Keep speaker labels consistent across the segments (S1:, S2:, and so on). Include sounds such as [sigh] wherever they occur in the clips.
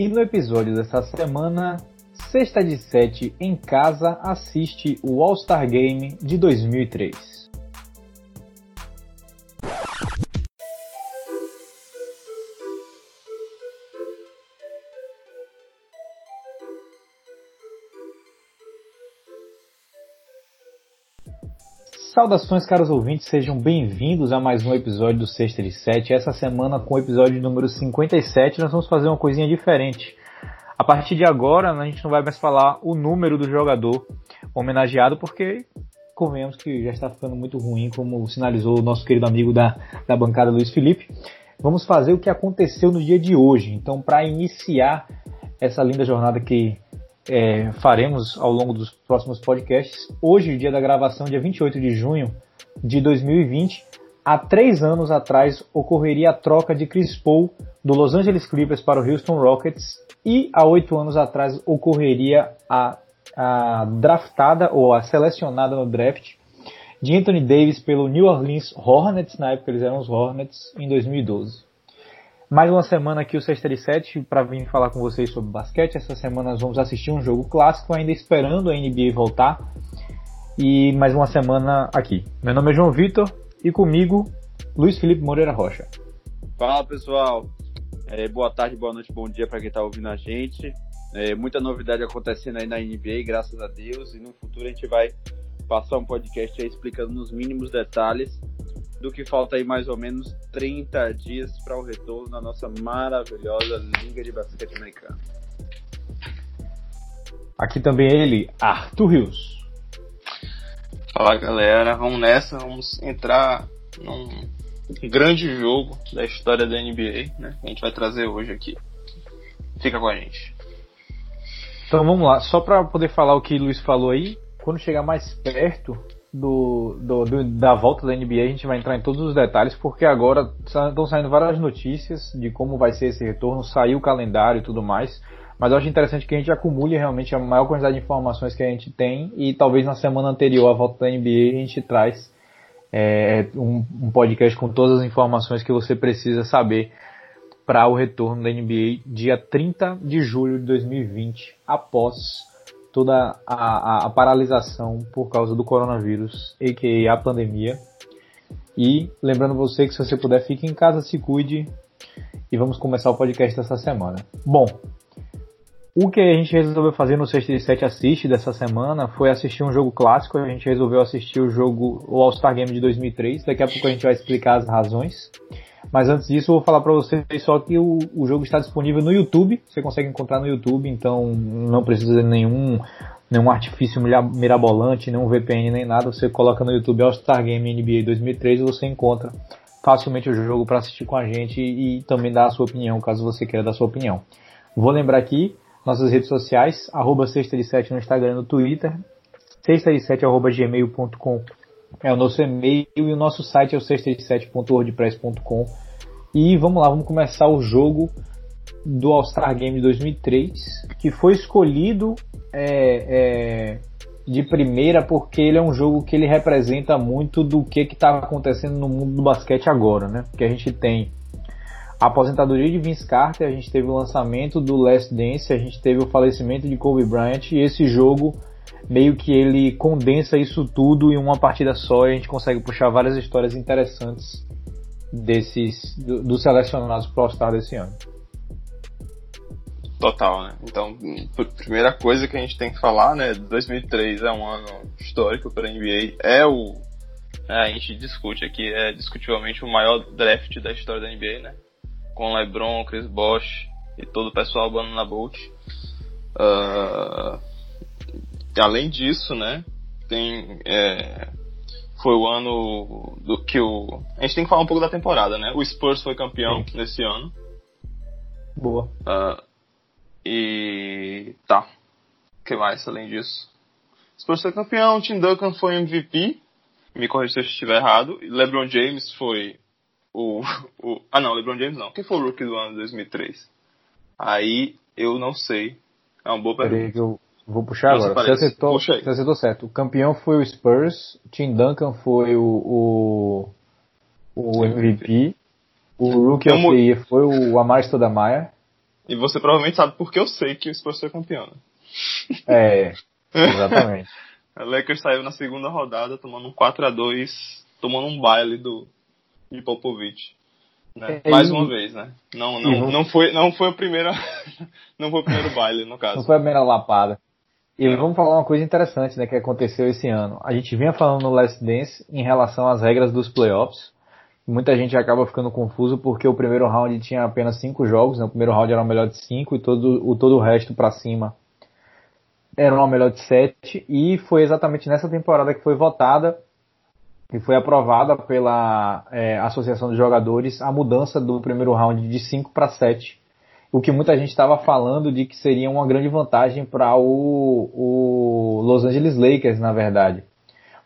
S1: E no episódio dessa semana, sexta de sete em casa assiste o All-Star Game de 2003. Saudações, caros ouvintes, sejam bem-vindos a mais um episódio do Sexta de Sete. Essa semana, com o episódio número 57, nós vamos fazer uma coisinha diferente. A partir de agora, a gente não vai mais falar o número do jogador homenageado, porque convenhamos que já está ficando muito ruim, como sinalizou o nosso querido amigo da, da bancada Luiz Felipe. Vamos fazer o que aconteceu no dia de hoje. Então, para iniciar essa linda jornada que é, faremos ao longo dos próximos podcasts. Hoje, dia da gravação, dia 28 de junho de 2020, há três anos atrás ocorreria a troca de Chris Paul do Los Angeles Clippers para o Houston Rockets e há oito anos atrás ocorreria a, a draftada ou a selecionada no draft de Anthony Davis pelo New Orleans Hornets, na época eles eram os Hornets, em 2012. Mais uma semana aqui o 637 para vir falar com vocês sobre basquete. Essa semana nós vamos assistir um jogo clássico, ainda esperando a NBA voltar. E mais uma semana aqui. Meu nome é João Vitor e comigo Luiz Felipe Moreira Rocha.
S2: Fala pessoal, é, boa tarde, boa noite, bom dia para quem está ouvindo a gente. É, muita novidade acontecendo aí na NBA, graças a Deus. E no futuro a gente vai passar um podcast explicando nos mínimos detalhes do que falta aí mais ou menos 30 dias para o retorno da nossa maravilhosa Liga de Basquete Americana.
S1: Aqui também ele, Arthur Rios.
S3: Fala galera, vamos nessa, vamos entrar num grande jogo da história da NBA, né? Que a gente vai trazer hoje aqui. Fica com a gente.
S1: Então vamos lá, só para poder falar o que o Luiz falou aí, quando chegar mais perto do, do, do, da volta da NBA, a gente vai entrar em todos os detalhes, porque agora estão saindo várias notícias de como vai ser esse retorno, saiu o calendário e tudo mais. Mas eu acho interessante que a gente acumule realmente a maior quantidade de informações que a gente tem e talvez na semana anterior à volta da NBA a gente traz é, um, um podcast com todas as informações que você precisa saber para o retorno da NBA dia 30 de julho de 2020, após toda a, a, a, paralisação por causa do coronavírus, a.k.a. a pandemia. E lembrando você que se você puder, fique em casa, se cuide e vamos começar o podcast dessa semana. Bom, o que a gente resolveu fazer no 67 Assiste dessa semana foi assistir um jogo clássico. A gente resolveu assistir o jogo, o All-Star Game de 2003. Daqui a pouco a gente vai explicar as razões. Mas antes disso, eu vou falar para vocês só que o, o jogo está disponível no YouTube. Você consegue encontrar no YouTube, então não precisa de nenhum, nenhum artifício mirabolante, nenhum VPN, nem nada. Você coloca no YouTube All-Star Game NBA 2003 e você encontra facilmente o jogo para assistir com a gente e também dar a sua opinião, caso você queira dar a sua opinião. Vou lembrar aqui nossas redes sociais, arroba sexta de sete no Instagram e no Twitter, sexta de sete arroba gmail.com é o nosso e-mail e o nosso site é o 637.wordpress.com. E vamos lá, vamos começar o jogo do All-Star Game 2003, que foi escolhido é, é, de primeira porque ele é um jogo que ele representa muito do que está acontecendo no mundo do basquete agora, né? Porque a gente tem a aposentadoria de Vince Carter, a gente teve o lançamento do Last Dance, a gente teve o falecimento de Kobe Bryant e esse jogo meio que ele condensa isso tudo em uma partida só e a gente consegue puxar várias histórias interessantes desses dos do selecionados para All-Star desse ano.
S3: Total, né? Então, primeira coisa que a gente tem que falar, né? 2003 é um ano histórico para a NBA. É o. É, a gente discute aqui, é discutivelmente o maior draft da história da NBA, né? Com LeBron, Chris Bosh e todo o pessoal na Bolt. Uh, além disso, né, tem é, foi o ano do que o a gente tem que falar um pouco da temporada, né? O Spurs foi campeão Sim. nesse ano.
S1: Boa.
S3: Uh, e tá. O que mais além disso? Spurs foi campeão, Tim Duncan foi MVP. Me corrija se eu estiver errado. LeBron James foi o, [laughs] o ah não, LeBron James não. Quem foi o rookie do ano de 2003? Aí eu não sei. É uma boa pergunta.
S1: Vou puxar agora. Você acertou, você acertou certo. O campeão foi o Spurs, Tim Duncan foi o, o, o MVP, o Rookie of the Year foi o Amar Stoudemire.
S3: E você provavelmente sabe porque eu sei que o Spurs foi campeão. Né?
S1: É, exatamente. [laughs]
S3: a Lakers saiu na segunda rodada tomando um 4 a 2 tomando um baile do, de Popovich. Né? É, Mais e... uma vez, né? Não, não, não, foi, não foi o primeiro [laughs] não foi o primeiro baile, no caso.
S1: Não foi a primeira lapada. E vamos falar uma coisa interessante, né, que aconteceu esse ano. A gente vinha falando no Last Dance em relação às regras dos playoffs. Muita gente acaba ficando confuso porque o primeiro round tinha apenas cinco jogos, né? O primeiro round era o melhor de cinco e todo o todo o resto para cima era uma melhor de sete. E foi exatamente nessa temporada que foi votada e foi aprovada pela é, Associação de Jogadores a mudança do primeiro round de 5 para 7. O que muita gente estava falando de que seria uma grande vantagem para o, o Los Angeles Lakers, na verdade.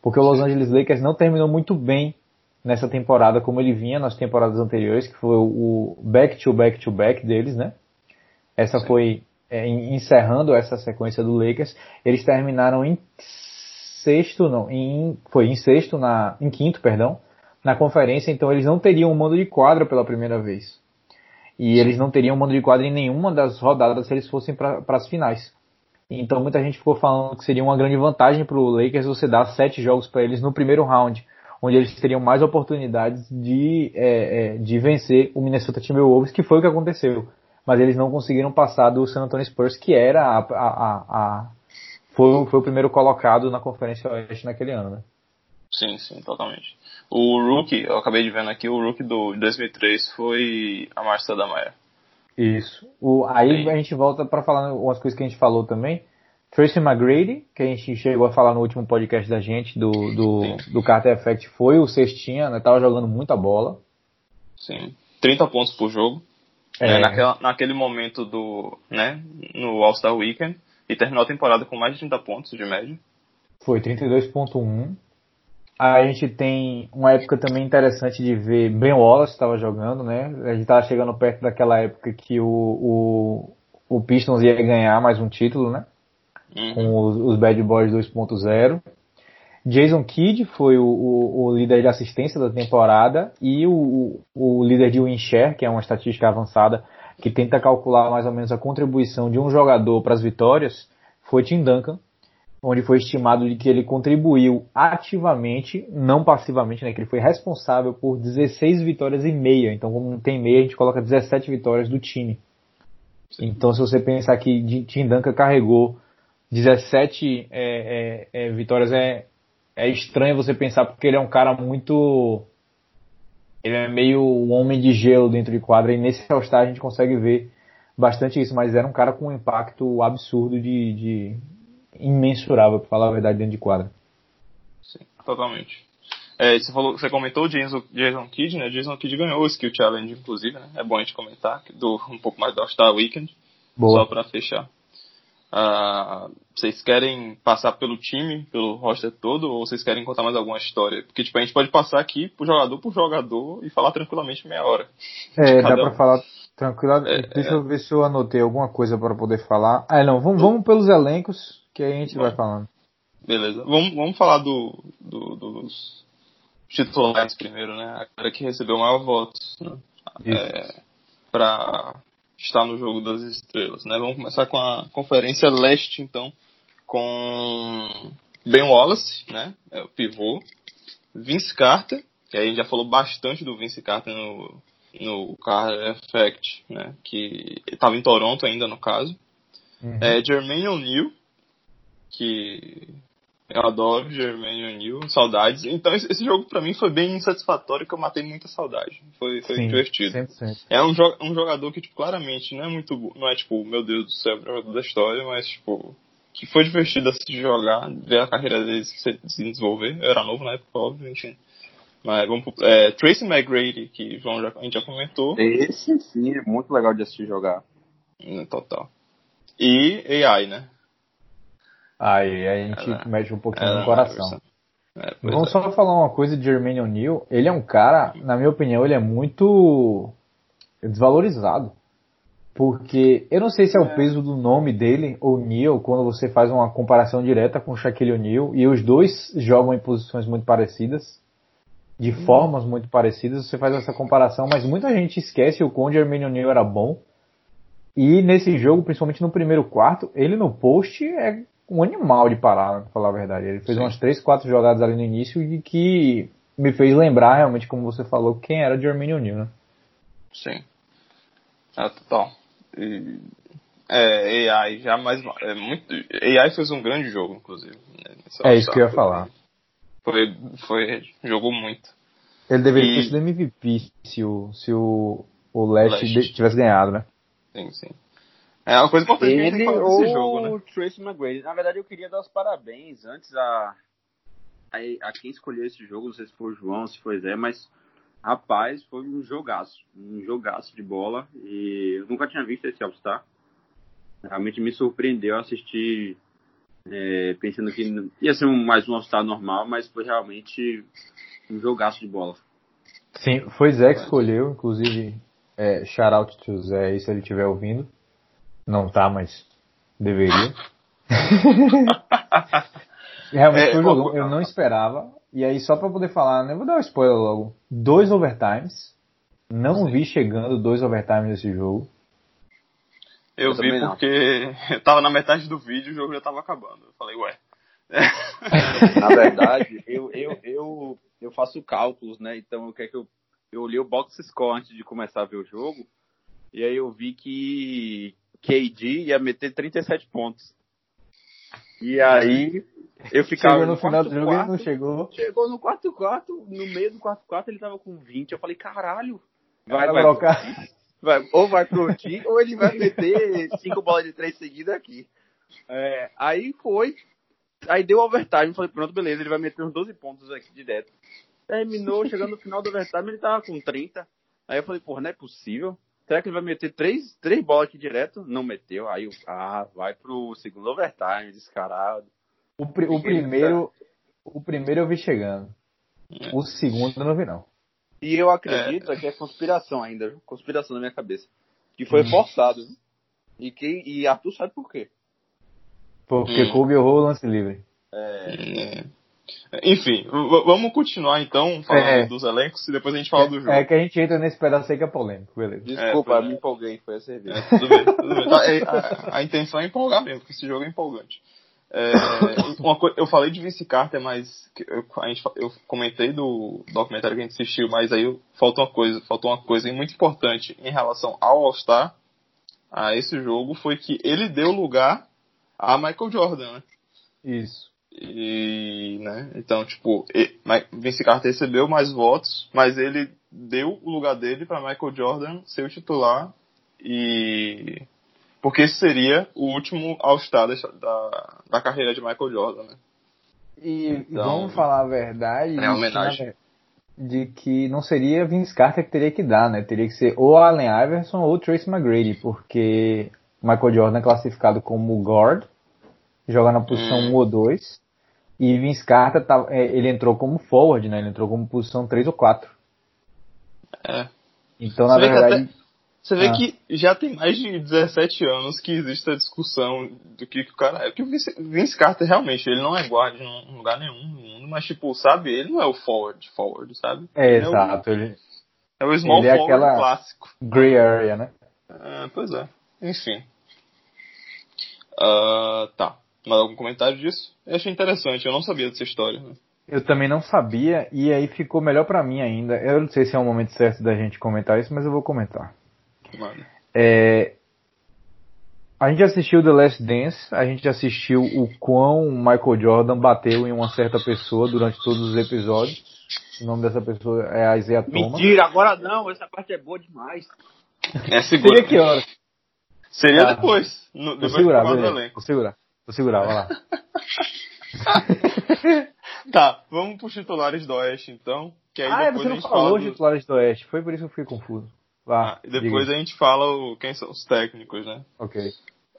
S1: Porque o Los Angeles Lakers não terminou muito bem nessa temporada como ele vinha nas temporadas anteriores, que foi o back-to-back-to-back -back deles, né? Essa Sim. foi é, encerrando essa sequência do Lakers. Eles terminaram em sexto, não, em, foi em sexto, na, em quinto, perdão, na conferência, então eles não teriam um mando de quadra pela primeira vez. E eles não teriam mando de quadra em nenhuma das rodadas se eles fossem para as finais. Então muita gente ficou falando que seria uma grande vantagem para o Lakers você dar sete jogos para eles no primeiro round, onde eles teriam mais oportunidades de, é, é, de vencer o Minnesota Timberwolves, que foi o que aconteceu. Mas eles não conseguiram passar do San Antonio Spurs, que era a, a, a, foi, foi o primeiro colocado na Conferência Oeste naquele ano, né?
S3: Sim, sim, totalmente. O rookie, eu acabei de ver aqui, o rookie do 2003 foi a Marcia da Maia.
S1: Isso. O, aí sim. a gente volta para falar umas coisas que a gente falou também. Tracy McGrady, que a gente chegou a falar no último podcast da gente, do, do, do Carter Effect, foi o cestinha, né? Tava jogando muita bola.
S3: Sim. 30 pontos por jogo. É. Né, naquela, naquele momento do, né, no All-Star Weekend e terminou a temporada com mais de 30 pontos de média.
S1: Foi 32.1. A gente tem uma época também interessante de ver Ben Wallace estava jogando, né? A gente estava chegando perto daquela época que o, o, o Pistons ia ganhar mais um título, né? Uhum. Com os, os, Bad Boys 2.0. Jason Kidd foi o, o, o, líder de assistência da temporada e o, o, líder de win share, que é uma estatística avançada que tenta calcular mais ou menos a contribuição de um jogador para as vitórias, foi Tim Duncan, onde foi estimado de que ele contribuiu ativamente, não passivamente, né, que ele foi responsável por 16 vitórias e meia. Então, como não tem meia, a gente coloca 17 vitórias do time. Então, se você pensar que Tim Duncan carregou 17 é, é, é, vitórias, é, é estranho você pensar porque ele é um cara muito ele é meio um homem de gelo dentro de quadra e nesse All-Star a gente consegue ver bastante isso, mas era um cara com um impacto absurdo de, de imensurável, para falar a verdade, dentro de quadra.
S3: Sim, totalmente. É, você, falou, você comentou o Jason, Jason Kidd, né? Jason Kidd ganhou o Skill Challenge, inclusive, né? É bom a gente comentar, do, um pouco mais do All-Star Weekend, Boa. só para fechar. Uh, vocês querem passar pelo time, pelo roster todo, ou vocês querem contar mais alguma história? Porque tipo, a gente pode passar aqui por jogador por jogador e falar tranquilamente meia hora.
S1: É, dá pra falar tranquilo. É, Deixa é... eu ver se eu anotei alguma coisa para poder falar. Ah, não, vamos, vamos pelos elencos que aí a gente Bom, vai falando.
S3: Beleza. Vamos, vamos falar do, do, dos titulares primeiro, né? A cara que recebeu maior votos né? é, para está no jogo das estrelas, né? Vamos começar com a Conferência Leste, então, com Ben Wallace, né? É o pivô, Vince Carter, que a gente já falou bastante do Vince Carter no, no Carter Effect, né? Que estava em Toronto ainda, no caso. Uhum. É, Jermaine O'Neal, que eu adoro Jermaine O'Neal, saudades. Então esse, esse jogo para mim foi bem insatisfatório, que eu matei muita saudade. Foi, foi Sim, divertido. 100%. É um, um jogador que tipo, claramente não é muito, não é tipo, meu Deus do céu, o jogador da história, mas tipo, que foi divertido assistir jogar, ver a carreira dele se desenvolver. Eu era novo na época, óbvio, enfim. Mas vamos pro, é, Tracy McGrady, que João já, a gente já comentou.
S2: Esse sim, é muito legal de assistir jogar.
S3: Total. E AI, né?
S1: Aí a gente ela, mexe um pouquinho no coração. É, Vamos é. só falar uma coisa de Jermaine O'Neal. Ele é um cara, na minha opinião, ele é muito desvalorizado. Porque eu não sei se é o é. peso do nome dele, O'Neal, quando você faz uma comparação direta com o Shaquille O'Neal, e os dois jogam em posições muito parecidas, de hum. formas muito parecidas, você faz essa comparação, mas muita gente esquece o quão Jermaine O'Neal era bom E nesse jogo, principalmente no primeiro quarto, ele no post é um animal de parar, pra falar a verdade. Ele fez Sim. umas 3, 4 jogadas ali no início e que me fez lembrar realmente, como você falou, quem era Jermaine O'Neal, né?
S3: Sim. É, total. E, é, AI já mais. É muito, AI fez um grande jogo, inclusive.
S1: Né, é isso que eu ia falar.
S3: Foi, foi, jogou muito.
S1: Ele deveria e... ter sido MVP se o, se o, o Leste tivesse ganhado, né?
S3: Sim, sim. É uma coisa importante
S4: ele que a gente desse jogo, né? o Tracy McGrady. Na verdade, eu queria dar os parabéns antes a, a, a quem escolheu esse jogo, não sei se foi o João, se foi o Zé, mas rapaz, foi um jogaço. Um jogaço de bola. E eu nunca tinha visto esse All-Star. Realmente me surpreendeu assistir é, pensando que ia ser um, mais um All-Star normal, mas foi realmente um jogaço de bola.
S1: Sim, foi Zé que escolheu, inclusive, é, shout out to Zé aí se ele estiver ouvindo. Não tá, mas deveria. [laughs] Realmente é, foi um jogo, eu não esperava. E aí, só pra poder falar, né, vou dar um spoiler logo. Dois overtimes. Não Sim. vi chegando dois overtimes nesse jogo.
S3: Eu, eu vi porque [laughs] eu tava na metade do vídeo e o jogo já tava acabando. Eu falei, ué. [laughs]
S4: na verdade, eu, eu, eu, eu faço cálculos, né? Então, o que é que eu, eu olhei o box score antes de começar a ver o jogo. E aí eu vi que KD ia meter 37 pontos. E aí eu ficava.
S1: Chegou no, no final do jogo quarto, não chegou.
S4: Chegou no quarto quarto, no meio do quarto quarto ele tava com 20. Eu falei, caralho,
S1: vai, vai, trocar. [laughs]
S4: Vai, ou vai pro Tim, ou ele vai meter cinco bolas de três seguidas aqui. É, aí foi. Aí deu overtime, falei, pronto, beleza, ele vai meter uns 12 pontos aqui direto. Terminou, chegando no final do overtime, ele tava com 30. Aí eu falei, porra, não é possível. Será que ele vai meter três, três bolas aqui direto? Não meteu. Aí, ah, vai pro segundo overtime, descarado.
S1: O, pr o primeiro, o primeiro eu vi chegando. O segundo eu não vi, não.
S4: E eu acredito é. que é conspiração ainda, conspiração na minha cabeça. Que foi hum. forçado. E, que, e Arthur sabe por quê.
S1: Porque hum. Kobe errou o lance livre.
S3: É. é. Enfim, vamos continuar então falando é. dos elencos e depois a gente fala
S1: é,
S3: do jogo.
S1: É que a gente entra nesse pedaço aí que é polêmico, beleza.
S4: Desculpa, é, me empolguei, foi a cerveja.
S3: É, tudo bem, tudo bem. [laughs] É, a, a, intenção é empolgar mesmo, porque esse jogo é empolgante. É, uma eu falei de Vince Carter, mas eu, a gente, eu comentei do documentário que a gente assistiu, mas aí faltou uma coisa, faltou uma coisa muito importante em relação ao All-Star, a esse jogo, foi que ele deu lugar a Michael Jordan, né?
S1: Isso.
S3: E, né, então, tipo, Vince Carter recebeu mais votos, mas ele deu o lugar dele para Michael Jordan ser o titular e porque esse seria o último All-Star da, da carreira de Michael Jordan, né?
S1: E então, vamos falar a verdade.
S3: É homenagem.
S1: De que não seria Vince Carter que teria que dar, né? Teria que ser ou Allen Iverson ou Tracy McGrady, porque Michael Jordan é classificado como guard, joga na posição hum. 1 ou 2, e Vince Carter, tá, ele entrou como forward, né? Ele entrou como posição 3 ou 4.
S3: É.
S1: Então, na Você verdade... Até,
S3: você vê ah. que já tem mais de 17 anos que existe a discussão do que, que o cara é. Porque o Vince, Vince, Carter, realmente, ele não é guarda em lugar nenhum no mundo, mas, tipo, sabe, ele não é o forward, forward, sabe?
S1: É, ele exato. É o, ele,
S3: é o small ele é forward clássico.
S1: Gray area, né?
S3: É, pois é. Enfim. Uh, tá. Mais algum comentário disso? Eu achei interessante, eu não sabia dessa história. Né?
S1: Eu também não sabia, e aí ficou melhor para mim ainda. Eu não sei se é o momento certo da gente comentar isso, mas eu vou comentar.
S3: Mano.
S1: É, a gente assistiu The Last Dance, a gente assistiu o quão Michael Jordan bateu em uma certa pessoa durante todos os episódios. O nome dessa pessoa é a Isaiah Thomas.
S4: Mentira, agora não, essa parte é boa demais.
S3: É segura.
S1: Seria que hora?
S3: Seria ah, depois. No,
S1: depois vou segurar, Vou segurar. Vou segurar, vai lá. [laughs]
S3: tá, vamos pros titulares do Oeste então. Que aí
S1: ah,
S3: depois
S1: você não falou
S3: fala
S1: dos titulares do Oeste, foi por isso que eu fiquei confuso. Vá,
S3: ah, depois a gente fala o, quem são os técnicos, né?
S1: Ok.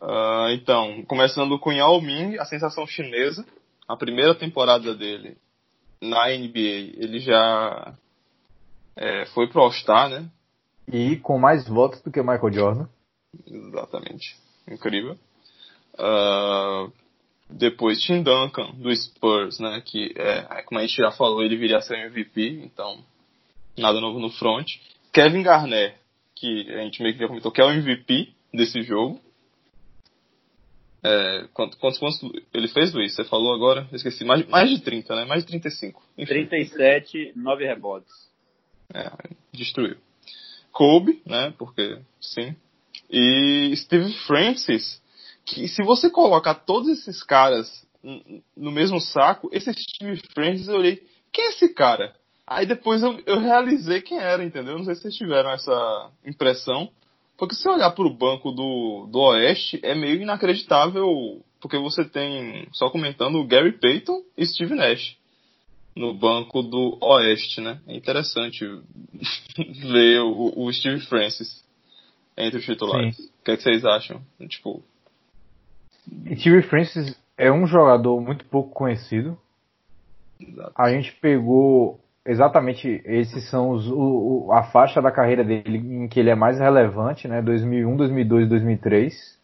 S3: Uh, então, começando com Yao Ming, a sensação chinesa. A primeira temporada dele na NBA, ele já é, foi pro All-Star, né?
S1: E com mais votos do que o Michael Jordan.
S3: Exatamente. Incrível. Uh, depois Tim Duncan, do Spurs, né? Que, é, como a gente já falou, ele viria a ser MVP, então nada novo no front. Kevin Garnett, que a gente meio que já comentou, que é o MVP desse jogo. É, quantos, quantos pontos ele fez, Luiz? Você falou agora? Eu esqueci. Mais, mais de 30, né? Mais de 35.
S4: Enfim. 37, 9 rebotes.
S3: É, destruiu. Kobe, né? Porque sim. E Steve Francis, que se você colocar todos esses caras no mesmo saco, esse Steve Francis eu olhei, quem é esse cara? Aí depois eu, eu realizei quem era, entendeu? Não sei se vocês tiveram essa impressão. Porque se olhar para o banco do, do Oeste, é meio inacreditável, porque você tem, só comentando, o Gary Payton e Steve Nash no banco do Oeste, né? É interessante [laughs] ver o, o Steve Francis entre os titulares. Sim. O que, é que vocês acham? Tipo.
S1: Steve Francis é um jogador muito pouco conhecido. Exato. A gente pegou exatamente esses são os, o, a faixa da carreira dele em que ele é mais relevante, né? 2001, 2002, 2003.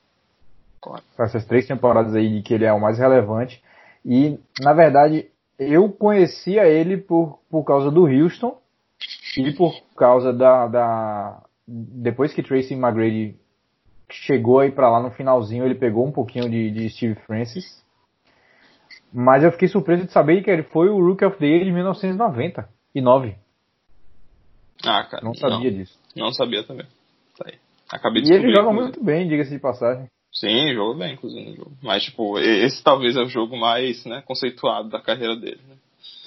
S1: Claro. Essas três temporadas aí de que ele é o mais relevante. E, na verdade, eu conhecia ele por, por causa do Houston e por causa da, da depois que Tracy McGrady chegou aí para lá no finalzinho, ele pegou um pouquinho de, de Steve Francis. Mas eu fiquei surpreso de saber que ele foi o Rookie of the Year de 1999.
S3: Ah, cara.
S1: Não sabia
S3: não,
S1: disso.
S3: Não sabia também. Tá aí. Acabei
S1: de E ele joga muito bem, diga-se de passagem.
S3: Sim, joga bem, inclusive, no jogo. Mas, tipo, esse talvez é o jogo mais, né, conceituado da carreira dele, né?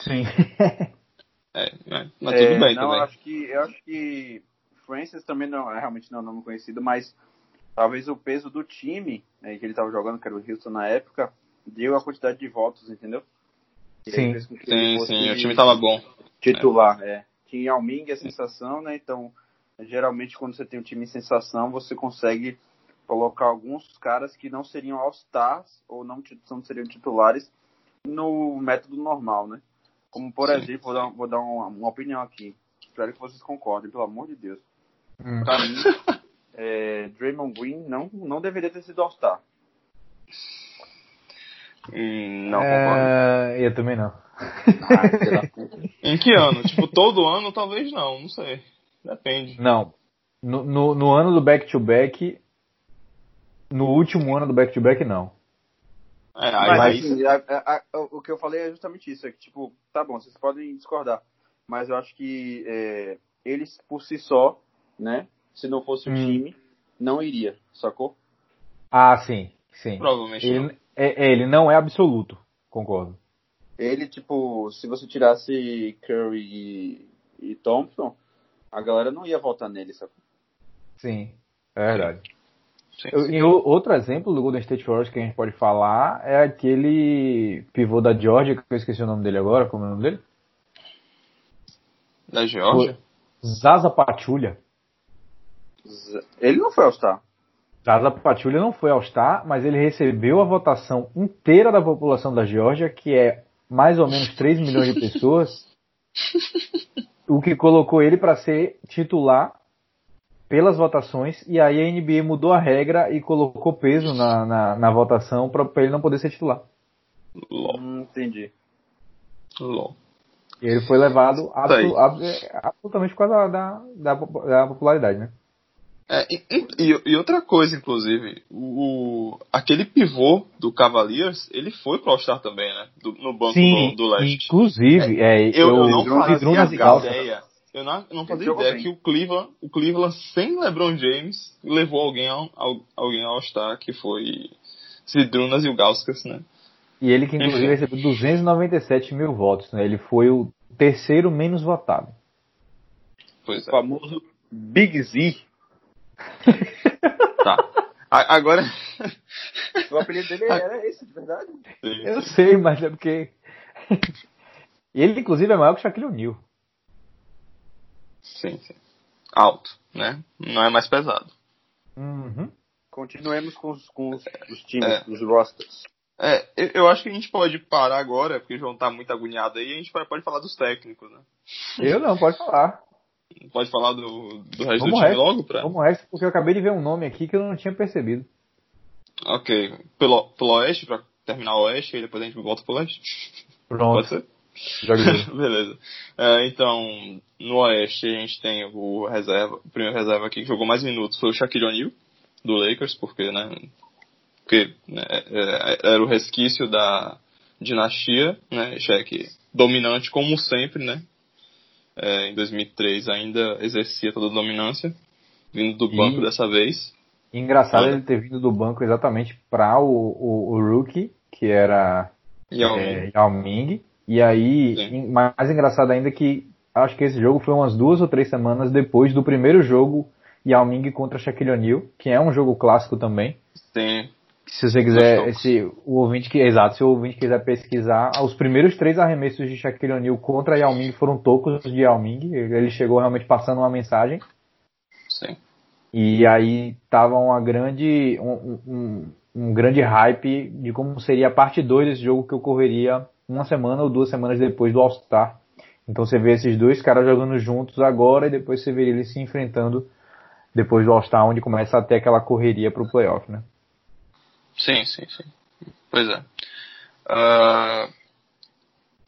S1: Sim. [laughs]
S3: é, mas, mas é, tudo bem
S4: não,
S3: também.
S4: Acho que, eu acho que Francis também não é realmente não é um nome conhecido, mas talvez o peso do time né, que ele estava jogando, que era o Houston na época, deu a quantidade de votos, entendeu?
S3: sim, sim, sim, o time tava bom.
S4: Titular, é. é. Tinha Yao Ming a sensação, né? Então, geralmente quando você tem um time em sensação, você consegue colocar alguns caras que não seriam All-Stars ou não, não seriam titulares no método normal, né? Como, por Sim. exemplo, vou dar, vou dar uma, uma, opinião aqui. Espero que vocês concordem, pelo amor de Deus. Hum. Pra mim, é, Draymond Green não, não deveria ter sido All-Star.
S3: Hum, não, é...
S1: Eu também não. [laughs]
S3: em que ano? tipo, todo ano talvez não, não sei. Depende.
S1: Não. No, no, no ano do back-to-back, no último ano do back-to-back, -back, não.
S4: É, aí, mas, assim, a, a, a, o que eu falei é justamente isso, é que, tipo, tá bom, vocês podem discordar, mas eu acho que é, eles, por si só, né, se não fosse o hum. time, não iria, sacou?
S1: Ah, sim, sim.
S3: Provavelmente
S1: ele, não. É, é, ele não é absoluto, concordo.
S4: Ele, tipo, se você tirasse Curry e, e Thompson, a galera não ia votar nele, sacou?
S1: Sim, é verdade. Eu, e outro exemplo do Golden State Warriors que a gente pode falar é aquele pivô da Georgia, que eu esqueci o nome dele agora, como é o nome dele?
S3: Da Georgia?
S1: Zaza Pachulia.
S4: Ele não foi All-Star.
S1: Zaza Pachulia não foi All-Star, mas ele recebeu a votação inteira da população da Georgia, que é mais ou menos 3 milhões de pessoas, [laughs] o que colocou ele para ser titular pelas votações e aí a NBA mudou a regra e colocou peso na, na, na votação para ele não poder ser titular.
S4: Hum, entendi.
S3: Lol.
S1: E ele foi levado absol, absolutamente por causa da, da, da popularidade, né?
S3: É, e, e, e, outra coisa, inclusive, o, aquele pivô do Cavaliers, ele foi pro All-Star também, né? Do, no banco
S1: Sim,
S3: do, do leste.
S1: Inclusive, é,
S3: eu, eu, eu não fazia ideia eu não, não fazia ideia bem. que o Cleveland, o Cleveland sem LeBron James levou alguém ao, ao alguém ao All-Star, que foi Zidrunas e o Gauskas, né?
S1: E ele que inclusive recebeu 297 mil votos, né? Ele foi o terceiro menos votado.
S4: Pois é. O famoso Big Z.
S3: tá. A, agora. [laughs]
S4: o apelido dele era esse, de verdade?
S1: Sim. Eu sei, mas é porque. [laughs] ele, inclusive, é maior que o Shaquille O'Neal.
S3: Sim, sim. Alto, né? Não é mais pesado.
S1: Uhum.
S4: Continuemos com os, com os, os times, é, os rosters.
S3: É, eu acho que a gente pode parar agora, porque o João tá muito agoniado aí, e a gente pode, pode falar dos técnicos, né?
S1: Eu não, pode falar.
S3: Pode falar do, do resto Vamos do time logo, pra?
S1: Vamos resto, porque eu acabei de ver um nome aqui que eu não tinha percebido.
S3: Ok. Pelo, pelo oeste, pra terminar o oeste, e depois a gente volta pro leste?
S1: Pronto.
S3: Pode ser? [laughs] Beleza. É, então, no Oeste a gente tem o reserva, o primeiro reserva aqui que jogou mais minutos foi o Shaquille O'Neal, do Lakers, porque, né, porque né, é, era o resquício da dinastia, né, Shaq dominante como sempre, né, é, em 2003 ainda exercia toda a dominância, vindo do banco e, dessa vez.
S1: Engraçado ele ter vindo do banco exatamente para o, o, o, rookie, que era Yao, é, Yao Ming. E aí, Sim. mais engraçado ainda que acho que esse jogo foi umas duas ou três semanas depois do primeiro jogo Yao Ming contra Shaquille O'Neal, que é um jogo clássico também.
S3: Sim.
S1: Se você quiser, se o ouvinte que exato, se o ouvinte quiser pesquisar, os primeiros três arremessos de Shaquille O'Neal contra Yao Ming foram tocos de Yao Ming. Ele chegou realmente passando uma mensagem.
S3: Sim.
S1: E aí tava uma grande, um, um, um grande hype de como seria a parte 2 desse jogo que ocorreria uma semana ou duas semanas depois do All-Star. Então você vê esses dois caras jogando juntos agora e depois você vê eles se enfrentando depois do All-Star, onde começa a ter aquela correria pro playoff, né?
S3: Sim, sim, sim. Pois é. Uh,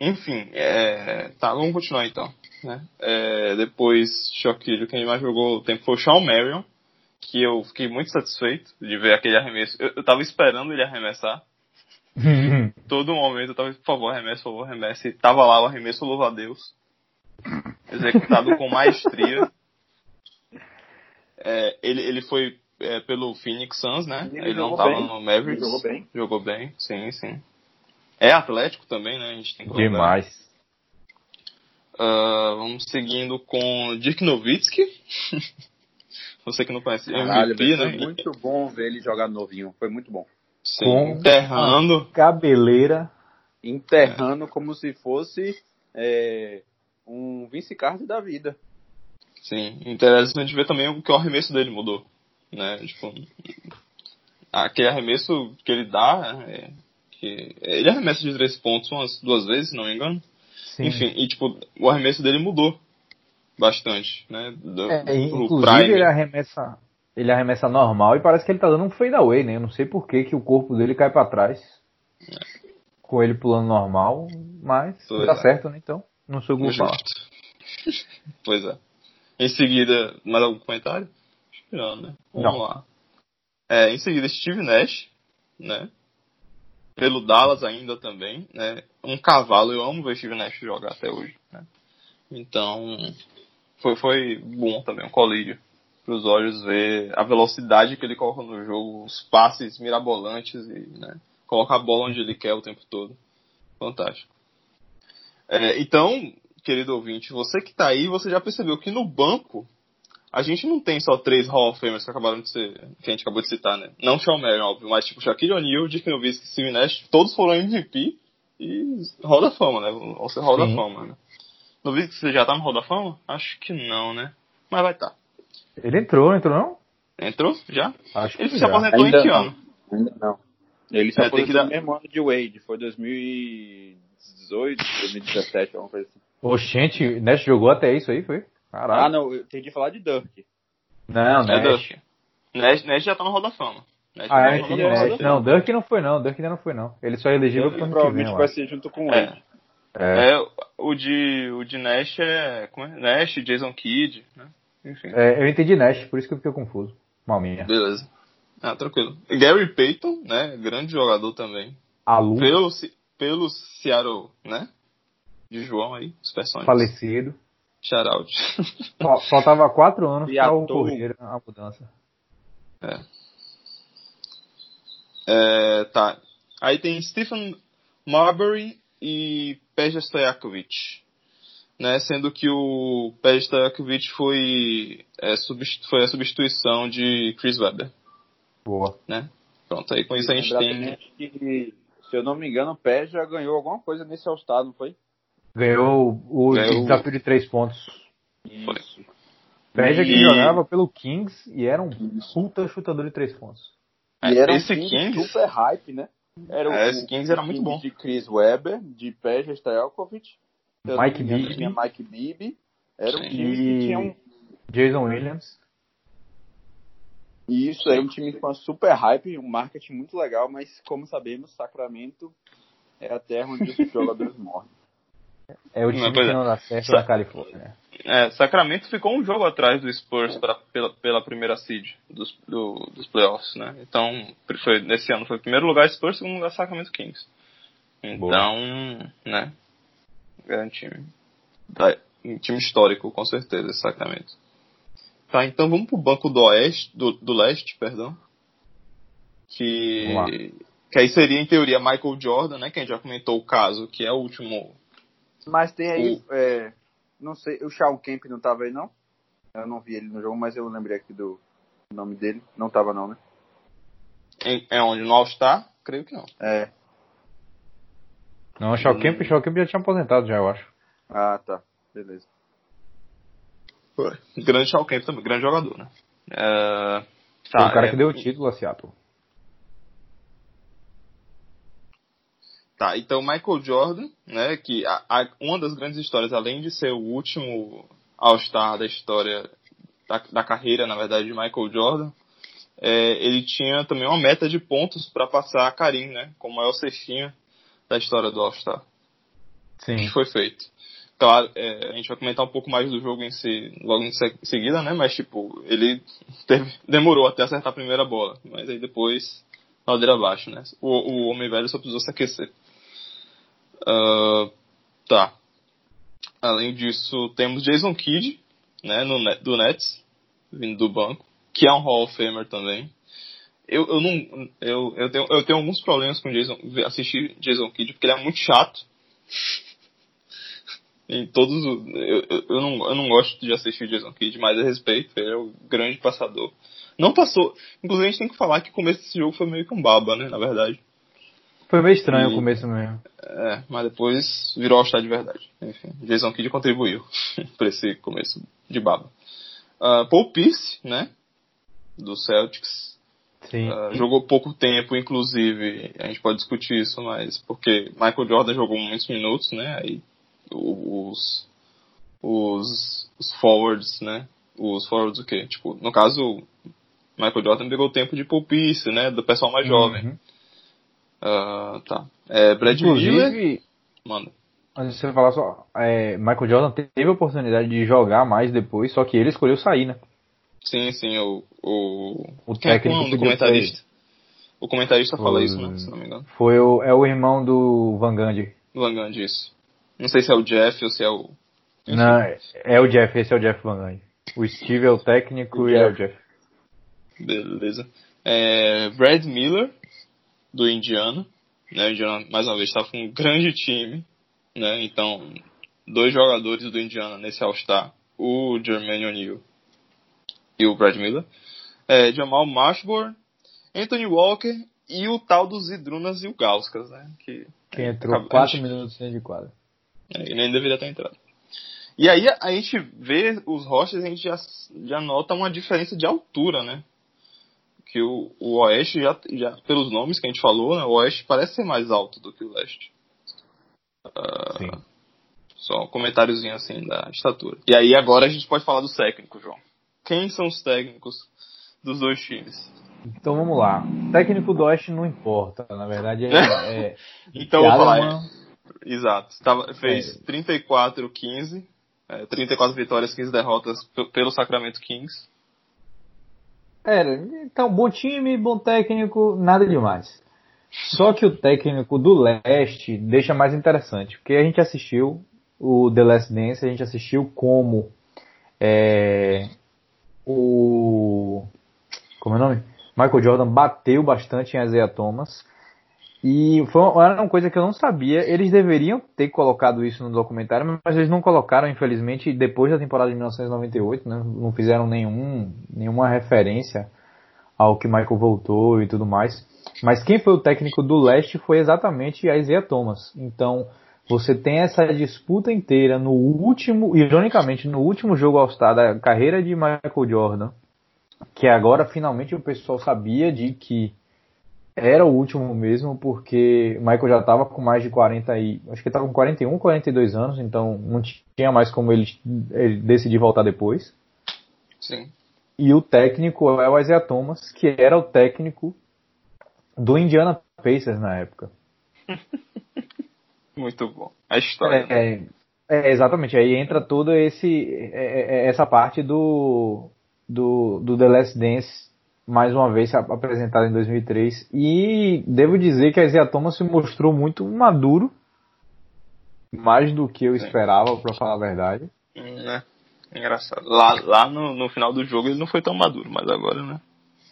S3: enfim, é, tá, vamos continuar então. Né? É, depois, Choquilho, quem mais jogou o tempo foi o Sean Marion, que eu fiquei muito satisfeito de ver aquele arremesso. Eu, eu tava esperando ele arremessar. [laughs] Todo momento eu tava, por favor, arremesso, por favor, arremesse. E tava lá o arremesso, louva a Deus. Executado com maestria. [laughs] É, ele, ele foi é, pelo Phoenix Suns, né? Ele, ele não tava bem. no Mavericks. Ele
S2: jogou bem.
S3: Jogou bem, sim, sim. É atlético também, né? A gente tem que
S1: Demais.
S3: Uh, vamos seguindo com Dirk Nowitzki. [laughs] Você que não conhece
S2: Caralho, MVP, né? Foi muito bom ver ele jogar novinho. Foi muito bom.
S3: Sim, com enterrando.
S1: Cabeleira.
S2: Enterrando é. como se fosse é, um Vince Carter da vida.
S3: Sim, interessante ver também o que o arremesso dele mudou. Né? Tipo, aquele arremesso que ele dá, é, que ele arremessa de três pontos umas duas vezes, se não me engano. Sim. Enfim, e tipo, o arremesso dele mudou bastante, né?
S1: Do, é, inclusive Prime. ele arremessa, ele arremessa normal e parece que ele tá dando um fadeaway, né? Eu não sei por que, que o corpo dele cai para trás. É. Com ele pulando normal, mas pois tá é. certo, né? Então, não sou culpado. [laughs]
S3: pois é. Em seguida, mais algum comentário? Não, né? Vamos não. lá. É, em seguida, Steve Nash, né? Pelo Dallas ainda também, né? Um cavalo, eu amo ver Steve Nash jogar até hoje, né? Então, foi, foi bom também, um colírio para os olhos ver a velocidade que ele coloca no jogo, os passes mirabolantes e né, coloca a bola onde ele quer o tempo todo. Fantástico. É, então, querido ouvinte, você que está aí, você já percebeu que no banco a gente não tem só três Hall of Famers que acabaram de ser, que a gente acabou de citar, né? Não Sean Marion, óbvio, mas tipo Shaquille O'Neal, Dick Nowitzki, Steve Nash, todos foram MVP e Hall da Fama, né? Vão ser Hall da Fama, né? Nowitzki já tá no Hall da Fama? Acho que não, né? Mas vai estar. Tá.
S1: Ele entrou, não entrou não?
S3: Entrou? Já?
S1: Acho que
S3: Ele
S1: se
S3: já. aposentou Ainda em que não. ano?
S2: Ainda não. Ele se é, aposentou dar... no mesmo ano de Wade, foi 2018, 2017, alguma coisa assim.
S1: Oxente, Nash jogou até isso aí, foi?
S2: Caralho. Ah, não, eu entendi falar de Dirk.
S1: Não, é Nash.
S3: Nash, Nash já tá no Hall da Fama.
S1: Nash ah, é, é, Nash. Não, Dirk não foi não, Dirk ainda não foi não. Ele só é elegível pro
S2: Provavelmente vai ser junto com é. ele.
S3: É. é. o de o de Nash é, como é? Nash, Jason Kidd, né?
S1: Enfim. É, eu entendi Nash, por isso que eu fiquei confuso. Malminha.
S3: Beleza. Ah, tranquilo. Gary Payton, né? Grande jogador também.
S1: Aluno.
S3: Pelo, pelo Seattle, né? De João aí, os personagens.
S1: Falecido.
S3: Shoutout.
S1: Faltava quatro anos [laughs] para ocorrer a mudança.
S3: É. é. Tá. Aí tem Stephen Marbury e Peja Stojakovic. Né, sendo que o Peja Stojakovic foi, é, foi a substituição de Chris Webber.
S1: Boa.
S3: Né? Pronto, aí com isso a gente tem.
S2: Que, se eu não me engano, o Peja ganhou alguma coisa nesse All-Star, não foi?
S1: Ganhou o Ganhou... desafio de três pontos. Isso. Veja que jogava pelo Kings e era um puta chutador de três pontos.
S2: E era esse um Kings super hype, né?
S3: Era é, o, esse Kings era muito bom.
S2: De Chris Webber, de Peja Stajkovic,
S1: Mike Bibby.
S2: Tinha Mike Bibby. Era um time que tinha um...
S1: Jason Williams.
S2: E isso é um time com uma super hype, um marketing muito legal, mas como sabemos, Sacramento é a terra onde os [laughs] jogadores morrem.
S1: É o time que não dá certo na Califórnia.
S3: É, Sacramento ficou um jogo atrás do Spurs pra, pela, pela primeira seed dos, do, dos playoffs, né? Então, foi, nesse ano foi primeiro lugar Spurs, segundo lugar Sacramento Kings. Então, Boa. né? Grande time. Um time histórico, com certeza, esse Sacramento. Tá, então vamos pro banco do Oeste, do, do Leste, perdão. Que, que aí seria, em teoria, Michael Jordan, né? Que a gente já comentou o caso, que é o último.
S2: Mas tem aí. É, não sei, o Shawn Kemp não tava aí, não? Eu não vi ele no jogo, mas eu lembrei aqui do nome dele. Não tava, não, né?
S3: É onde? No All-Star? Creio que não.
S2: É.
S1: Não, o Shawn Kemp, o Kemp já tinha aposentado, já, eu acho.
S2: Ah, tá. Beleza.
S3: Foi. Grande Shawn Kemp também, grande jogador, né?
S1: É... Tá, Foi o cara é... que deu o título a Seattle.
S3: Tá, então Michael Jordan, né, que a, a, uma das grandes histórias, além de ser o último All-Star da história da, da, carreira, na verdade, de Michael Jordan, é, ele tinha também uma meta de pontos para passar a Karim, né, como o maior cestinha da história do All-Star. Sim. Que foi feito. Claro, é, a gente vai comentar um pouco mais do jogo em si, logo em seguida, né, mas tipo, ele teve, demorou até acertar a primeira bola, mas aí depois ladeira abaixo, né? O, o Homem Velho só precisou se aquecer. Uh, tá. Além disso, temos Jason Kidd, né, no, do Nets, vindo do banco, que é um Hall of Famer também. Eu, eu não. Eu, eu, tenho, eu tenho alguns problemas com Jason, assistir Jason Kidd, porque ele é muito chato. [laughs] em todos eu, eu, eu, não, eu não gosto de assistir Jason Kidd, mas a respeito, ele é o grande passador. Não passou. Inclusive a gente tem que falar que o começo desse jogo foi meio que um baba, né? Na verdade.
S1: Foi meio estranho e, o começo mesmo.
S3: É, mas depois virou All-Star de verdade. Enfim, Jason Kidd contribuiu [laughs] para esse começo de baba. Uh, Paul Pierce, né? Do Celtics.
S1: Sim. Uh,
S3: jogou pouco tempo, inclusive. A gente pode discutir isso, mas porque Michael Jordan jogou muitos minutos, né? Aí os, os, os forwards, né? Os forwards o quê? Tipo, no caso, Michael Jordan pegou o tempo de Paul Pierce, né? Do pessoal mais uhum. jovem. Uh, tá. É, Brad Inclusive, Miller. Manda.
S1: Antes de você falar só, é, Michael Jordan teve a oportunidade de jogar mais depois, só que ele escolheu sair, né?
S3: Sim, sim, o. O,
S1: o é técnico
S3: do comentarista. O comentarista fala isso, né? Se não me engano.
S1: Foi o, é o irmão do Van Gundy.
S3: Van Gundy, isso. Não sei se é o Jeff ou se é o.
S1: Não, é o Jeff, esse é o Jeff Van Gundy. O Steve é o técnico o e Jeff. é o Jeff.
S3: Beleza. É, Brad Miller, do Indiana. Né? O Indiana, mais uma vez, está com um grande time. Né? Então, dois jogadores do Indiana nesse All-Star. O Jermaine O'Neal e o Brad Miller. É, Jamal Mashburn, Anthony Walker e o tal dos Idrunas e o Gauskas, né? Que,
S1: que entrou 4 minutos de quadra.
S3: É, ele nem deveria ter entrado. E aí a, gente vê os rosters a gente já, já nota uma diferença de altura, né? Que o, o Oeste, já, já pelos nomes que a gente falou, né, o Oeste parece ser mais alto do que o Leste. Uh, só um comentáriozinho assim da estatura. E aí agora a gente pode falar dos técnicos, João. Quem são os técnicos dos dois times?
S1: Então vamos lá. O técnico do Oeste não importa, na verdade é. [laughs] é
S3: então vou falar. É, exato. Tava, fez é. 34-15, é, 34 vitórias, 15 derrotas pelo Sacramento Kings.
S1: Era, então, bom time, bom técnico, nada demais. Só que o técnico do leste deixa mais interessante, porque a gente assistiu o The Last Dance, a gente assistiu como é, o. Como é o nome? Michael Jordan bateu bastante em Isaiah Thomas e foi uma, era uma coisa que eu não sabia. Eles deveriam ter colocado isso no documentário, mas eles não colocaram, infelizmente, depois da temporada de 1998, né? Não fizeram nenhum, nenhuma referência ao que Michael voltou e tudo mais. Mas quem foi o técnico do leste foi exatamente Isaiah Thomas. Então, você tem essa disputa inteira no último, ironicamente, no último jogo All-Star da carreira de Michael Jordan, que agora finalmente o pessoal sabia de que era o último mesmo, porque Michael já estava com mais de 40 e. Acho que estava com 41, 42 anos, então não tinha mais como ele, ele decidir voltar depois.
S3: Sim.
S1: E o técnico é o Isaiah Thomas, que era o técnico do Indiana Pacers na época. [laughs]
S3: Muito bom. A história.
S1: É, É, exatamente, aí entra toda esse, é, é, essa parte do, do, do The Last Dance, mais uma vez apresentado em 2003. E devo dizer que a Isaiah Thomas se mostrou muito maduro, mais do que eu esperava, para falar a verdade.
S3: Hum, é. Engraçado. Lá, lá no, no final do jogo ele não foi tão maduro, mas agora, né?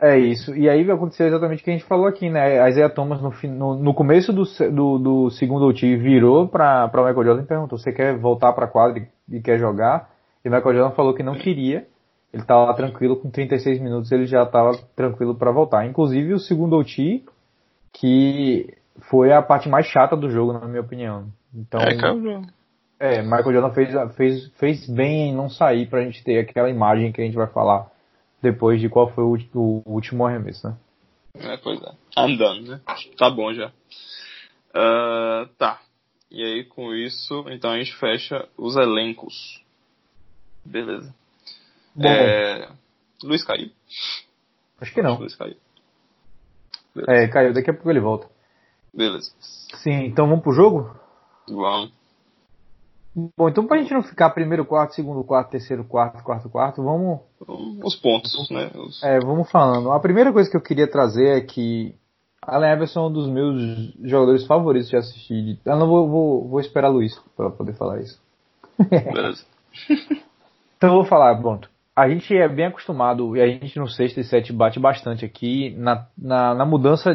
S1: É isso. E aí aconteceu exatamente o que a gente falou aqui, né? A Isaiah Thomas no, no, no começo do, do, do segundo OT virou para o Michael Jordan e perguntou: Você quer voltar para a quadra e, quer jogar? E o Michael Jordan falou que não queria. Ele estava tranquilo, com 36 minutos ele já estava tranquilo para voltar. Inclusive o segundo OT, que foi a parte mais chata do jogo, na minha opinião. Então,
S3: é,
S1: é Michael Jordan fez, fez, fez bem em não sair para a gente ter aquela imagem que a gente vai falar depois de qual foi o, o último arremesso, né?
S3: É, pois é. Andando, né? Tá bom já. Uh, tá. E aí, com isso, então a gente fecha os elencos. Beleza. Bom, é... Luiz caiu.
S1: Acho que não. Luiz caiu. É, caiu. Daqui a pouco ele volta.
S3: Beleza.
S1: Sim, então vamos pro jogo?
S3: Vamos.
S1: Bom, então pra gente não ficar primeiro quarto, segundo quarto, terceiro quarto, quarto quarto, vamos.
S3: Os pontos, né? Os...
S1: É, vamos falando. A primeira coisa que eu queria trazer é que Allen Iverson é um dos meus jogadores favoritos de assistir. Eu não vou, vou, vou esperar Luiz para poder falar isso.
S3: Beleza. [laughs]
S1: então eu vou falar, pronto. A gente é bem acostumado, e a gente no sexto e sete bate bastante aqui na, na, na mudança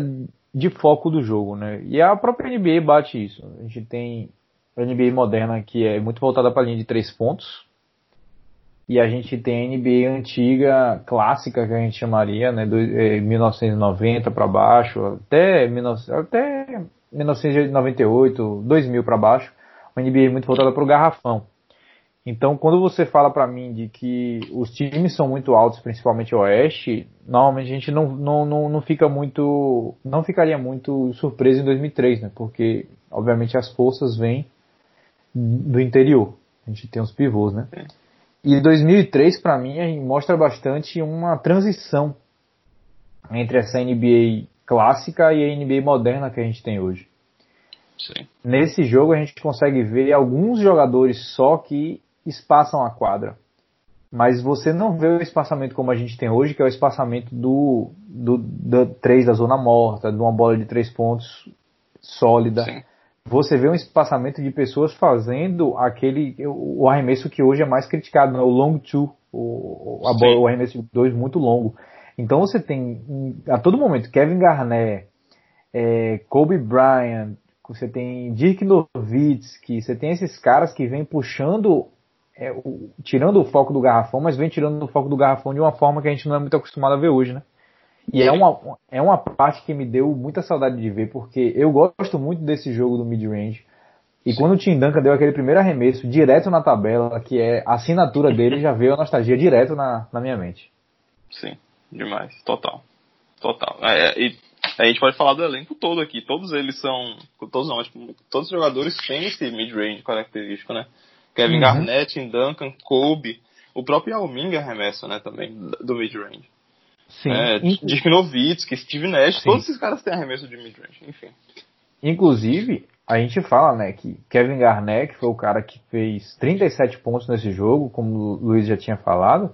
S1: de foco do jogo, né? E a própria NBA bate isso. A gente tem a NBA moderna que é muito voltada para a linha de três pontos. E a gente tem a NBA antiga, clássica, que a gente chamaria, né, do, é, 1990 para baixo, até, 19, até 1998, 2000 para baixo, uma NBA muito voltada para o garrafão. Então, quando você fala para mim de que os times são muito altos, principalmente o Oeste, normalmente a gente não, não, não, não fica muito, não ficaria muito surpreso em 2003, né? Porque, obviamente, as forças vêm do interior. A gente tem os pivôs, né? É. E 2003 para mim mostra bastante uma transição entre essa NBA clássica e a NBA moderna que a gente tem hoje.
S3: Sim.
S1: Nesse jogo a gente consegue ver alguns jogadores só que espaçam a quadra. Mas você não vê o espaçamento como a gente tem hoje, que é o espaçamento do, do, do 3 da zona morta, de uma bola de três pontos sólida. Sim você vê um espaçamento de pessoas fazendo aquele o arremesso que hoje é mais criticado, né? o long two, o, a bola, o arremesso de dois muito longo. Então você tem a todo momento Kevin Garnett, é, Kobe Bryant, você tem Dirk Nowitzki, você tem esses caras que vêm puxando, é, o, tirando o foco do garrafão, mas vem tirando o foco do garrafão de uma forma que a gente não é muito acostumado a ver hoje, né? E é uma, é uma parte que me deu muita saudade de ver, porque eu gosto muito desse jogo do mid-range. E Sim. quando o Tim Duncan deu aquele primeiro arremesso direto na tabela, que é a assinatura dele, já veio a nostalgia direto na, na minha mente.
S3: Sim, demais. Total. Total. É, e a gente pode falar do elenco todo aqui. Todos eles são. Todos não, todos os jogadores têm esse mid-range característico, né? Kevin uhum. Garnett, Duncan, Kobe. O próprio Yao Ming arremessa, né, também, do mid-range. Sim. É, Dirk Nowitzki, Steve Nash, Sim. todos esses caras têm arremesso de mid-range, enfim.
S1: Inclusive, a gente fala, né, que Kevin Garnett, que foi o cara que fez 37 pontos nesse jogo, como o Luiz já tinha falado,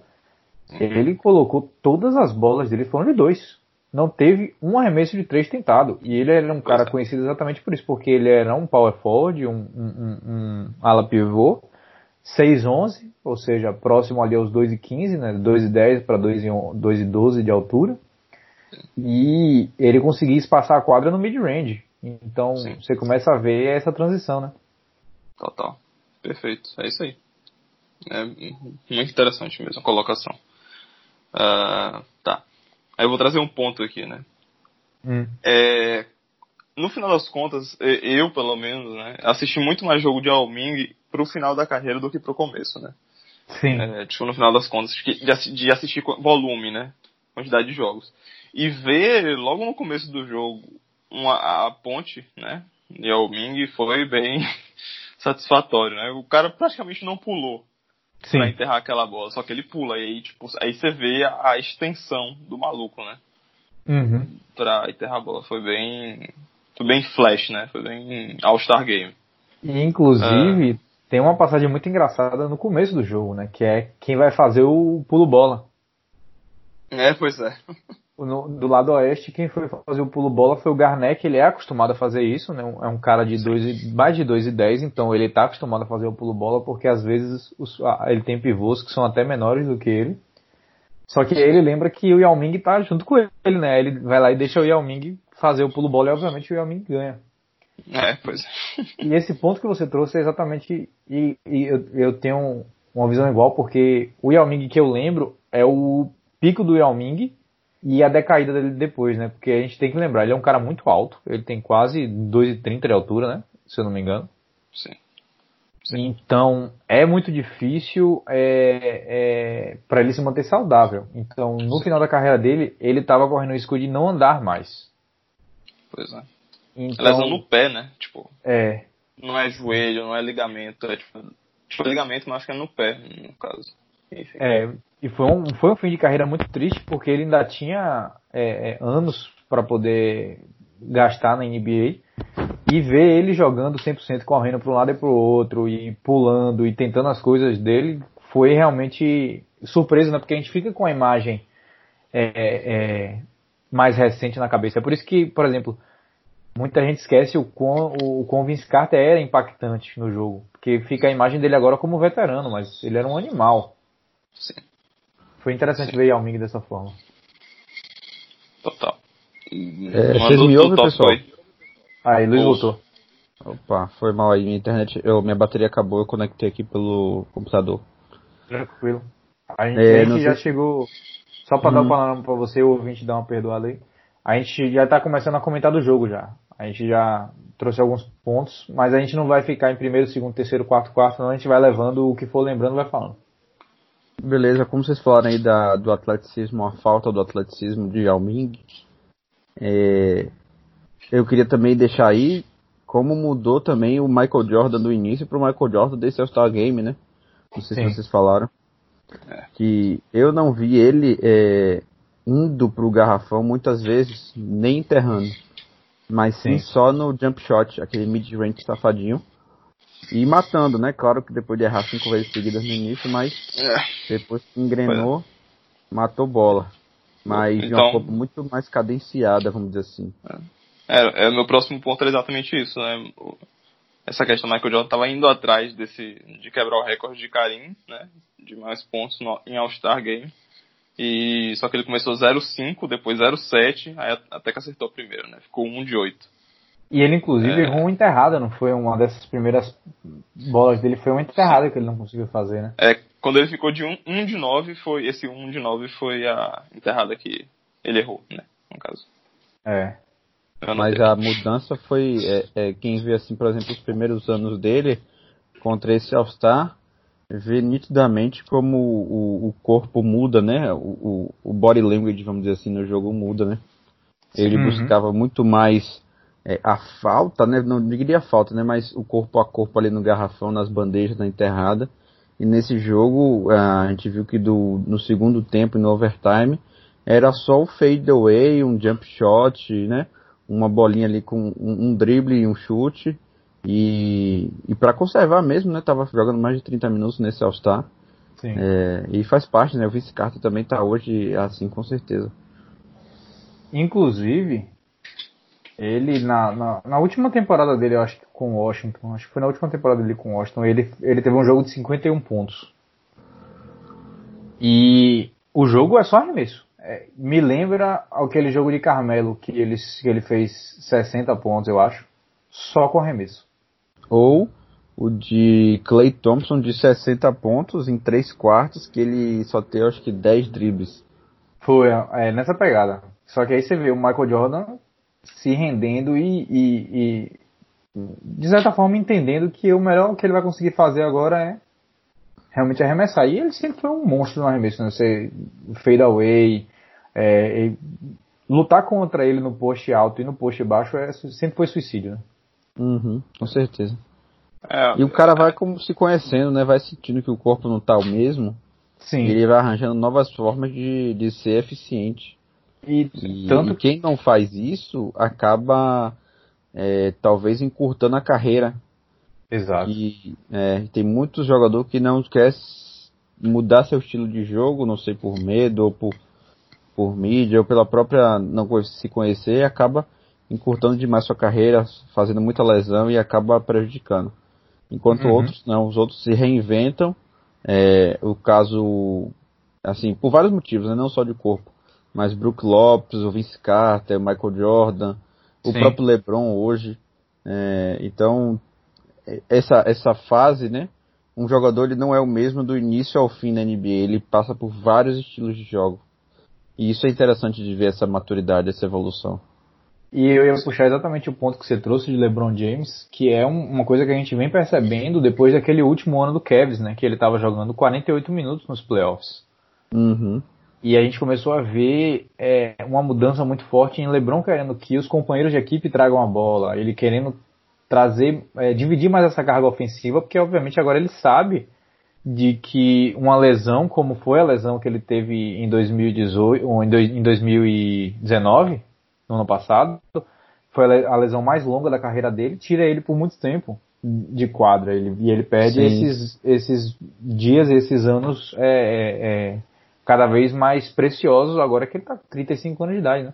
S1: uhum. ele colocou todas as bolas dele foram de dois. Não teve um arremesso de três tentado. E ele era um cara é. conhecido exatamente por isso, porque ele era um power forward, um, um, um, um ala pivô, 6,11, ou seja, próximo ali aos 2,15, né? 2,10 para 2,12 de altura. E ele conseguia espaçar a quadra no mid-range. Então Sim. você começa a ver essa transição, né?
S3: Total. Perfeito. É isso aí. É muito interessante mesmo a colocação. Uh, tá. Aí eu vou trazer um ponto aqui, né?
S1: Hum.
S3: É, no final das contas, eu pelo menos, né, assisti muito mais jogo de Alming pro final da carreira do que pro começo, né?
S1: Sim.
S3: É, tipo, no final das contas, de assistir volume, né? Quantidade de jogos. E ver logo no começo do jogo uma, a ponte, né? De Alming foi bem [laughs] satisfatório, né? O cara praticamente não pulou Sim. pra enterrar aquela bola, só que ele pula, e aí, tipo, aí você vê a, a extensão do maluco, né?
S1: Uhum.
S3: Pra enterrar a bola. Foi bem foi bem flash, né? Foi bem All-Star Game.
S1: E, inclusive, tem uma passagem muito engraçada no começo do jogo, né? Que é quem vai fazer o pulo bola.
S3: É, pois é.
S1: No, do lado oeste, quem foi fazer o pulo bola foi o Garnett, ele é acostumado a fazer isso, né? É um cara de dois, mais de 2 e 10, então ele está acostumado a fazer o pulo bola porque às vezes os, ele tem pivôs que são até menores do que ele. Só que ele lembra que o Yao Ming tá junto com ele, né? Ele vai lá e deixa o Yao Ming fazer o pulo bola e obviamente o Yao Ming ganha.
S3: É, pois é.
S1: E esse ponto que você trouxe é exatamente. E, e eu, eu, tenho uma visão igual, porque o Yao Ming que eu lembro é o pico do Yao Ming e a decaída dele depois, né? Porque a gente tem que lembrar, ele é um cara muito alto, ele tem quase 2,30 de altura, né? Se eu não me engano.
S3: Sim.
S1: Sim. Então, é muito difícil é, é, para ele se manter saudável. Então, no Sim. final da carreira dele, ele estava correndo o risco de não andar mais.
S3: Pois é. Então, Lesão no pé, né? Tipo,
S1: é.
S3: Não é joelho, não é ligamento, é tipo, tipo ligamento, mas acho que é no pé, no caso.
S1: Enfim. É, e foi um, foi um fim de carreira muito triste porque ele ainda tinha é, é, anos para poder gastar na NBA e ver ele jogando 100% correndo para um lado e para o outro e pulando e tentando as coisas dele foi realmente surpresa, né? Porque a gente fica com a imagem é, é, mais recente na cabeça. É por isso que, por exemplo, muita gente esquece o quão, o quão Vince Carter era impactante no jogo. Porque fica a imagem dele agora como veterano, mas ele era um animal.
S3: Sim.
S1: Foi interessante Sim. ver Yao Ming dessa forma.
S3: Total.
S4: É, vocês me ouvem, pessoal?
S1: Aí, Luiz voltou.
S4: Opa, foi mal aí. Minha internet, eu, minha bateria acabou, eu conectei aqui pelo computador.
S1: Tranquilo. A gente, é, a gente já sei... chegou. Só pra hum. dar uma palavra pra você, o ouvinte dar uma perdoada aí. A gente já tá começando a comentar do jogo já. A gente já trouxe alguns pontos, mas a gente não vai ficar em primeiro, segundo, terceiro, quarto, quarto, não. A gente vai levando o que for lembrando, vai falando.
S4: Beleza, como vocês falaram aí da, do atleticismo, a falta do atleticismo de Yao Ming, é, eu queria também deixar aí como mudou também o Michael Jordan do início para o Michael Jordan desse All-Star Game, né? Não sei Sim. se vocês falaram. É. Que eu não vi ele é, indo pro garrafão muitas vezes, nem enterrando. Mas sim, sim só no jump shot, aquele mid-range safadinho. E matando, né? Claro que depois de errar cinco vezes seguidas no início, mas é. depois que engrenou, é. matou bola. Mas então, de uma forma muito mais cadenciada, vamos dizer assim.
S3: É, é, meu próximo ponto é exatamente isso, né? Essa questão do Michael Jordan estava indo atrás desse de quebrar o recorde de Karim, né? De mais pontos no, em All-Star Game. E só que ele começou 0,5, depois 0,7, aí até que acertou primeiro, né? Ficou 1 de 8.
S1: E ele, inclusive, é... errou uma enterrada, não foi? Uma dessas primeiras bolas dele foi uma enterrada que ele não conseguiu fazer, né?
S3: É, quando ele ficou de 1, 1 de 9, foi, esse 1 de 9 foi a enterrada que ele errou, né? No caso.
S1: É.
S4: Mas a mudança foi. É, é, quem vê, assim, por exemplo, os primeiros anos dele contra esse All-Star, vê nitidamente como o, o corpo muda, né? O, o, body language, vamos dizer assim, no jogo muda, né? Ele uhum. buscava muito mais é, a falta, né? Não diria falta, né? Mas o corpo a corpo ali no garrafão, nas bandejas, na enterrada. E nesse jogo, a gente viu que do, no segundo tempo, no overtime, era só o fade away, um jump shot, né? Uma bolinha ali com um, um drible e um chute. E, e para conservar mesmo, né? Tava jogando mais de 30 minutos nesse All-Star. É, e faz parte, né? O Vice Carter também tá hoje assim, com certeza.
S1: Inclusive, ele na, na, na, última temporada dele, eu acho que com Washington, acho que foi na última temporada dele com Washington, ele, ele teve um jogo de 51 pontos. E o jogo é só arremesso. É, me lembra aquele jogo de Carmelo que ele, que ele fez 60 pontos, eu acho, só com arremesso.
S4: Ou o de Clay Thompson de 60 pontos em 3 quartos, que ele só tem acho que 10 dribles.
S1: Foi, é, nessa pegada. Só que aí você vê o Michael Jordan se rendendo e, e, e, de certa forma entendendo que o melhor que ele vai conseguir fazer agora é realmente arremessar. E ele sempre foi um monstro no arremesso, né? Você fade away, é, lutar contra ele no post alto e no post baixo é, sempre foi suicídio, né?
S4: Uhum, com certeza. É, e o cara vai como se conhecendo, né? Vai sentindo que o corpo não tá o mesmo.
S1: Sim.
S4: E ele vai arranjando novas formas de, de ser eficiente.
S1: E, e, tanto
S4: e quem não faz isso acaba é, talvez encurtando a carreira.
S1: Exato.
S4: E é, tem muitos jogadores que não quer mudar seu estilo de jogo, não sei por medo ou por, por mídia ou pela própria não se conhecer, acaba encurtando demais sua carreira, fazendo muita lesão e acaba prejudicando. Enquanto uhum. outros não, os outros se reinventam. É, o caso, assim, por vários motivos, né, não só de corpo, mas Brook Lopes, o Vince Carter, o Michael Jordan, o Sim. próprio LeBron hoje. É, então, essa, essa fase, né, um jogador ele não é o mesmo do início ao fim da NBA, ele passa por vários estilos de jogo. E isso é interessante de ver essa maturidade, essa evolução.
S1: E eu ia puxar exatamente o ponto que você trouxe de LeBron James, que é um, uma coisa que a gente vem percebendo depois daquele último ano do Cavs, né? Que ele estava jogando 48 minutos nos playoffs.
S4: Uhum.
S1: E a gente começou a ver é, uma mudança muito forte em LeBron querendo que os companheiros de equipe tragam a bola, ele querendo trazer, é, dividir mais essa carga ofensiva, porque obviamente agora ele sabe de que uma lesão, como foi a lesão que ele teve em 2018 ou em 2019, no ano passado, foi a lesão mais longa da carreira dele, tira ele por muito tempo de quadra. Ele, e ele perde esses, esses dias, esses anos é, é, é, cada vez mais preciosos agora que ele tá 35 anos de idade, né?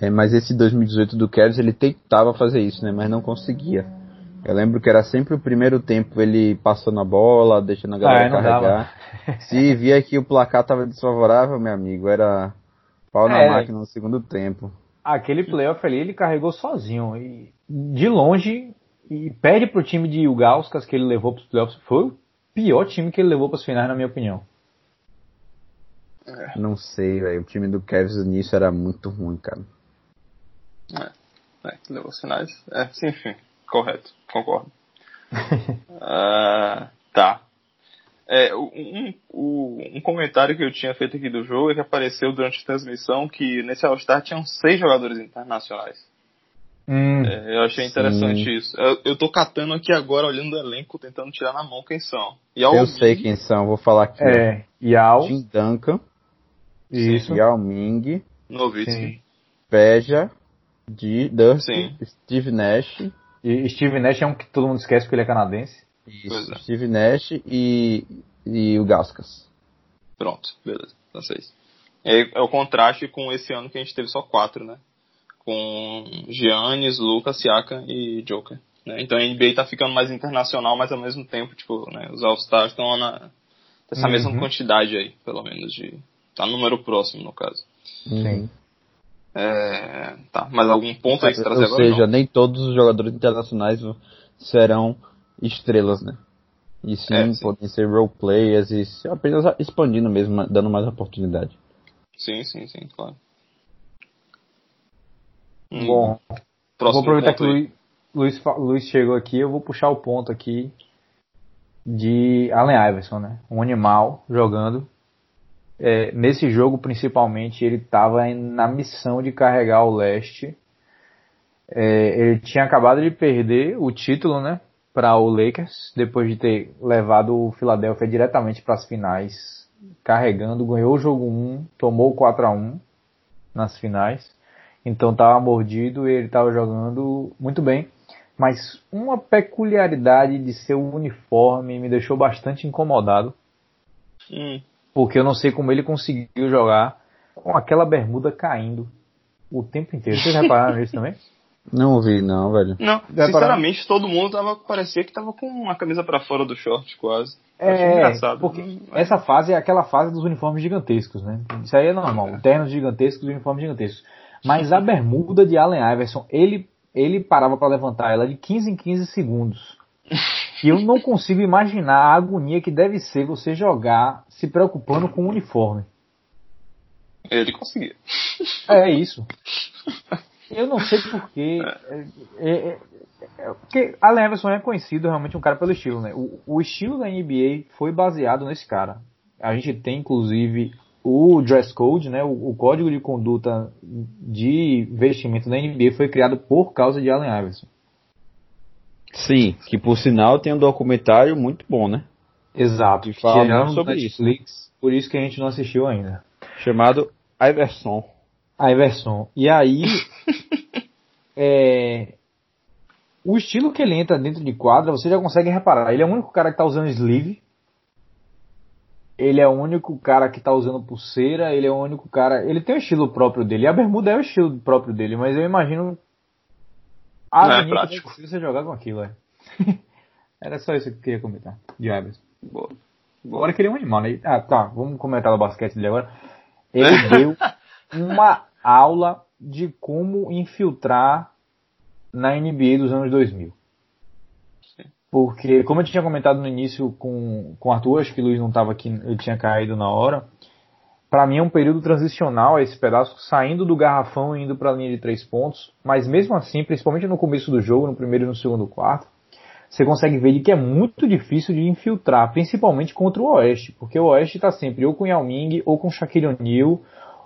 S4: É, mas esse 2018 do Cavs ele tentava fazer isso, né? Mas não conseguia. Eu lembro que era sempre o primeiro tempo ele passando a bola, deixando a galera ah, carregar. Se via que o placar estava desfavorável, meu amigo, era pau na é, máquina no segundo tempo
S1: aquele playoff ali ele carregou sozinho. E de longe, e perde pro time de Ugauskas que ele levou pros playoffs. Foi o pior time que ele levou pras finais, na minha opinião.
S4: É. Não sei, velho. O time do Cavs nisso era muito ruim, cara.
S3: É, é levou as finais. É, sim, enfim. Correto, concordo. uh, [laughs] tá. É, um, um, um, comentário que eu tinha feito aqui do jogo é que apareceu durante a transmissão que nesse All-Star tinham seis jogadores internacionais.
S1: Hum,
S3: é, eu achei interessante sim. isso. Eu, eu tô catando aqui agora, olhando o elenco, tentando tirar na mão quem são.
S4: Yao eu Ming, sei quem são, vou falar aqui.
S1: É, Yao.
S4: Jim Duncan.
S1: Isso.
S4: Yao Ming.
S3: Nowitzki.
S4: Peja. De Dusty. Steve Nash.
S1: E Steve Nash é um que todo mundo esquece porque ele é canadense.
S4: Isso. Steve Nash e, e o Gaskas.
S3: Pronto, beleza, tá seis. É, é o contraste com esse ano que a gente teve só quatro, né? Com Giannis, Lucas, Siaka e Joker. Né? Então a NBA tá ficando mais internacional, mas ao mesmo tempo, tipo, né, os All-Stars estão na essa uhum. mesma quantidade aí, pelo menos de tá no número próximo no caso.
S1: Sim.
S3: É, tá, mas algum ponto aí que você
S4: trazer
S3: agora?
S4: Ou seja, não? nem todos os jogadores internacionais serão estrelas, né? E sim, é, sim. podem ser role players e apenas expandindo mesmo, dando mais oportunidade.
S3: Sim, sim, sim, claro.
S1: Hum, Bom, vou aproveitar que o Luiz, Luiz chegou aqui, eu vou puxar o ponto aqui de Allen Iverson, né? Um animal jogando. É, nesse jogo, principalmente, ele estava na missão de carregar o leste. É, ele tinha acabado de perder o título, né? Para o Lakers, depois de ter levado o Philadelphia diretamente para as finais, carregando, ganhou o jogo 1, tomou 4 a 1 nas finais. Então estava mordido e ele estava jogando muito bem. Mas uma peculiaridade de seu uniforme me deixou bastante incomodado.
S3: Hum.
S1: Porque eu não sei como ele conseguiu jogar com aquela bermuda caindo o tempo inteiro. Vocês repararam nisso também? [laughs]
S4: Não ouvi, não, velho.
S3: Não, sinceramente, todo mundo tava, parecia que tava com a camisa para fora do short, quase.
S1: É, engraçado. porque essa fase é aquela fase dos uniformes gigantescos, né? Isso aí é normal, é. ternos gigantescos e uniformes gigantescos. Mas a bermuda de Allen Iverson, ele, ele parava para levantar ela de 15 em 15 segundos. E eu não consigo imaginar a agonia que deve ser você jogar se preocupando com o uniforme.
S3: Ele conseguia.
S1: É isso. [laughs] Eu não sei porquê. É, é, é, é, porque Allen Iverson é conhecido realmente um cara pelo estilo, né? O, o, estilo da NBA foi baseado nesse cara. A gente tem inclusive o dress code, né? O, o código de conduta de vestimento da NBA foi criado por causa de Allen Iverson.
S4: Sim, que por sinal tem um documentário muito bom, né?
S1: Exato.
S4: Que fala sobre Netflix,
S1: isso. Por isso que a gente não assistiu ainda.
S4: Chamado Iverson.
S1: Iverson. E aí, [laughs] é, o estilo que ele entra dentro de quadra, você já consegue reparar. Ele é o único cara que tá usando sleeve. Ele é o único cara que tá usando pulseira. Ele é o único cara. Ele tem o estilo próprio dele. A bermuda é o estilo próprio dele, mas eu imagino. A
S3: Não é prático.
S1: que você jogar com aquilo, é. [laughs] Era só isso que eu queria comentar. De Iverson.
S3: Boa.
S1: Agora queria um animal, né? Ah, tá. Vamos comentar o basquete dele agora. [laughs] Ele deu uma aula de como infiltrar na NBA dos anos 2000. Porque, como eu tinha comentado no início com, com o Arthur, acho que o Luiz não estava aqui, ele tinha caído na hora. Para mim é um período transicional esse pedaço, saindo do garrafão e indo para a linha de três pontos. Mas mesmo assim, principalmente no começo do jogo, no primeiro e no segundo quarto, você consegue ver que é muito difícil de infiltrar, principalmente contra o Oeste, porque o Oeste está sempre ou com Yao Ming, ou com Shaquille O'Neal,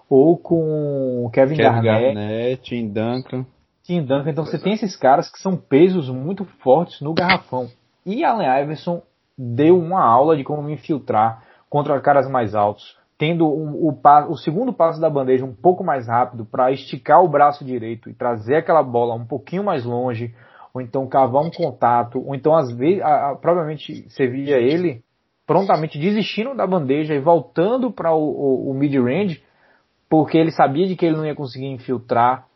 S1: ou com Kevin,
S4: Kevin
S1: Garnett,
S4: Garnett, Tim Duncan.
S1: Tim Duncan. Então você tem esses caras que são pesos muito fortes no garrafão. E Allen Iverson deu uma aula de como infiltrar contra caras mais altos, tendo o, o, pa- o segundo passo da bandeja um pouco mais rápido para esticar o braço direito e trazer aquela bola um pouquinho mais longe, ou então cavar um contato, ou então às vezes, a- a- provavelmente você via ele prontamente desistindo da bandeja e voltando para o, o- o mid-range, porque ele sabia de que ele não ia conseguir infiltrar.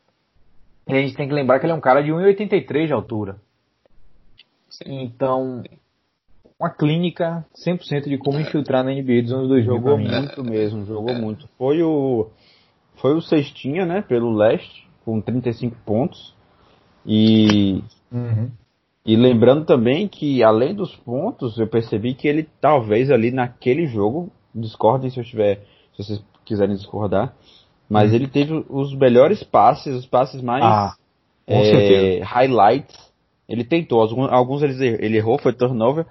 S1: E a gente tem que lembrar que ele é um cara de 1,83 de altura. Então, uma clínica 100% de como infiltrar na NBA dos anos 2000
S4: Jogou muito mesmo, jogou muito. Foi o foi o Cestinha, né, pelo leste, com 35 pontos. E
S1: Uhum.
S4: E lembrando também que, além dos pontos, eu percebi que ele talvez ali naquele jogo, discordem se eu tiver, se vocês quiserem discordar, mas ele teve os melhores passes, os passes mais
S1: Ah, com
S4: é,
S1: certeza.
S4: highlights. Ele tentou, alguns, alguns ele, ele errou, foi turnover,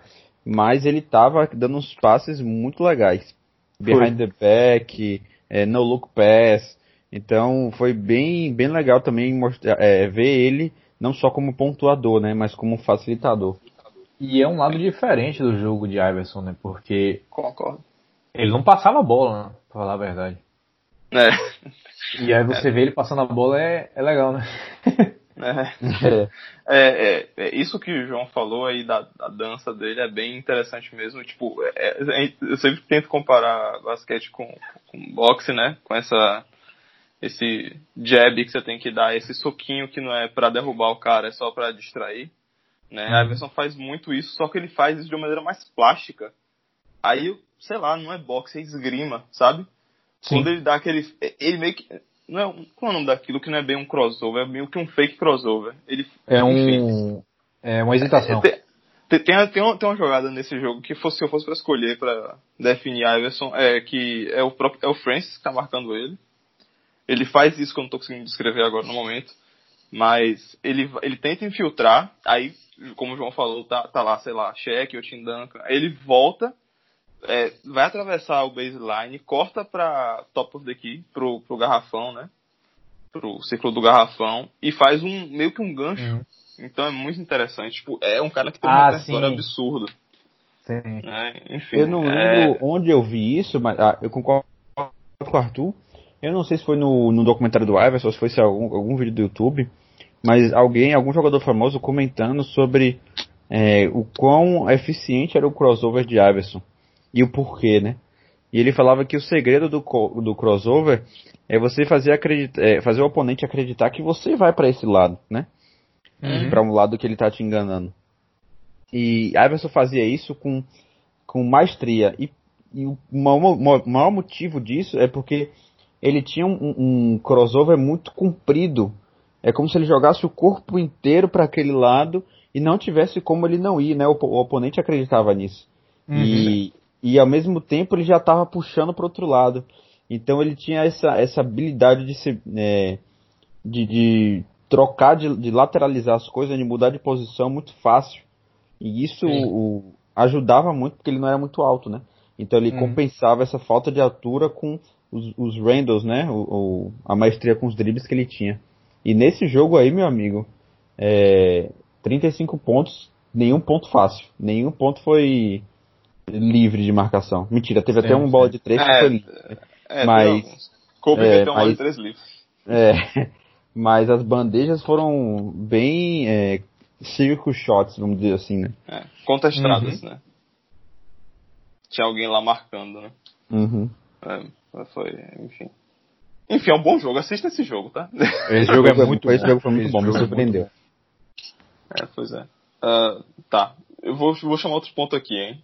S4: mas ele tava dando uns passes muito legais. Behind the back, é, no look pass. Então foi bem, bem legal também mostrar, é, ver ele não só como pontuador, né, mas como facilitador.
S1: E é um lado diferente do jogo de Iverson, né? Porque
S3: Concordo.
S1: ele não passava a bola, né? Pra falar a verdade.
S3: É.
S1: E aí você vê ele passando a bola é, é legal, né?
S3: É. É, é, é, isso que o João falou aí da, da dança dele é bem interessante mesmo. Tipo, é, é, eu sempre tento comparar basquete com, com boxe, né? Com essa esse jab que você tem que dar, esse soquinho que não é pra derrubar o cara, é só pra distrair. Né? A Iverson faz muito isso, só que ele faz isso de uma maneira mais plástica. Aí, sei lá, não é boxe, é esgrima, sabe?
S1: Sim.
S3: Quando ele dá aquele. Ele meio que. Não é, qual é o nome daquilo que não é bem um crossover? É meio que um fake crossover. Ele,
S1: É
S3: enfim,
S1: um. É uma hesitação.
S3: tem, tem, tem, tem uma, tem uma jogada nesse jogo que fosse, se eu fosse pra escolher pra definir Iverson, é que é o próprio é o Francis que tá marcando ele. Ele faz isso que eu não tô conseguindo descrever agora no momento. Mas ele, ele tenta infiltrar, aí, como o João falou, tá, tá lá, sei lá, cheque ou Tim Duncan. Aí ele volta, é, vai atravessar o baseline, corta pra top of the key, pro, pro garrafão, né? Pro círculo do garrafão, e faz um meio que um gancho.
S1: Uhum.
S3: Então é muito interessante. Tipo, é um cara que tem
S1: Ah,
S3: um repertório
S1: sim.
S3: absurdo.
S1: Sim.
S3: Né? Enfim.
S4: Eu não
S3: é-
S4: lembro onde eu vi isso, mas ah, eu concordo com o Arthur. Eu não sei se foi no, no documentário do Iverson, ou se foi se algum, algum vídeo do YouTube, mas alguém, algum jogador famoso comentando sobre é, o quão eficiente era o crossover de Iverson e o porquê, né? E ele falava que o segredo do, do crossover é você fazer, acredita, é, fazer o oponente acreditar que você vai para esse lado, né?
S1: Uhum.
S4: Pra um lado que ele tá te enganando. E Iverson fazia isso com, com maestria. E, e o maior, maior- motivo disso é porque ele tinha um, um crossover muito comprido. É como se ele jogasse o corpo inteiro para aquele lado e não tivesse como ele não ir, né? O, o oponente acreditava nisso. E, e ao mesmo tempo ele já estava puxando para outro lado. Então ele tinha essa, essa habilidade de se, é, de, de trocar, de, de lateralizar as coisas, de mudar de posição muito fácil. E isso o, ajudava muito porque ele não era muito alto, né? Então ele
S1: Uhum.
S4: compensava essa falta de altura com os, os Randalls, né? O, o- a maestria com os dribles que ele tinha. E nesse jogo aí, meu amigo, é, 35 pontos, nenhum ponto fácil. Nenhum ponto foi livre de marcação. Mentira, teve até
S1: Sim,
S4: um bola
S1: sim.
S4: de três que
S3: É,
S4: foi livre.
S3: é,
S4: mas-.
S3: Kobe
S4: é,
S3: meteu uma
S4: mas-
S3: de três livros.
S4: É, [laughs] mas as bandejas foram bem é, circo shots, vamos dizer assim, né?
S3: É, contestadas, uhum. né? Tinha alguém lá marcando, né?
S4: Uhum.
S3: É, foi, enfim. Enfim, é um bom jogo. Assista esse jogo, tá?
S4: Esse jogo é [laughs] muito bom. Esse jogo foi muito bom, me surpreendeu.
S3: É, pois é. Uh, tá. Eu vou, vou chamar outro ponto aqui, hein?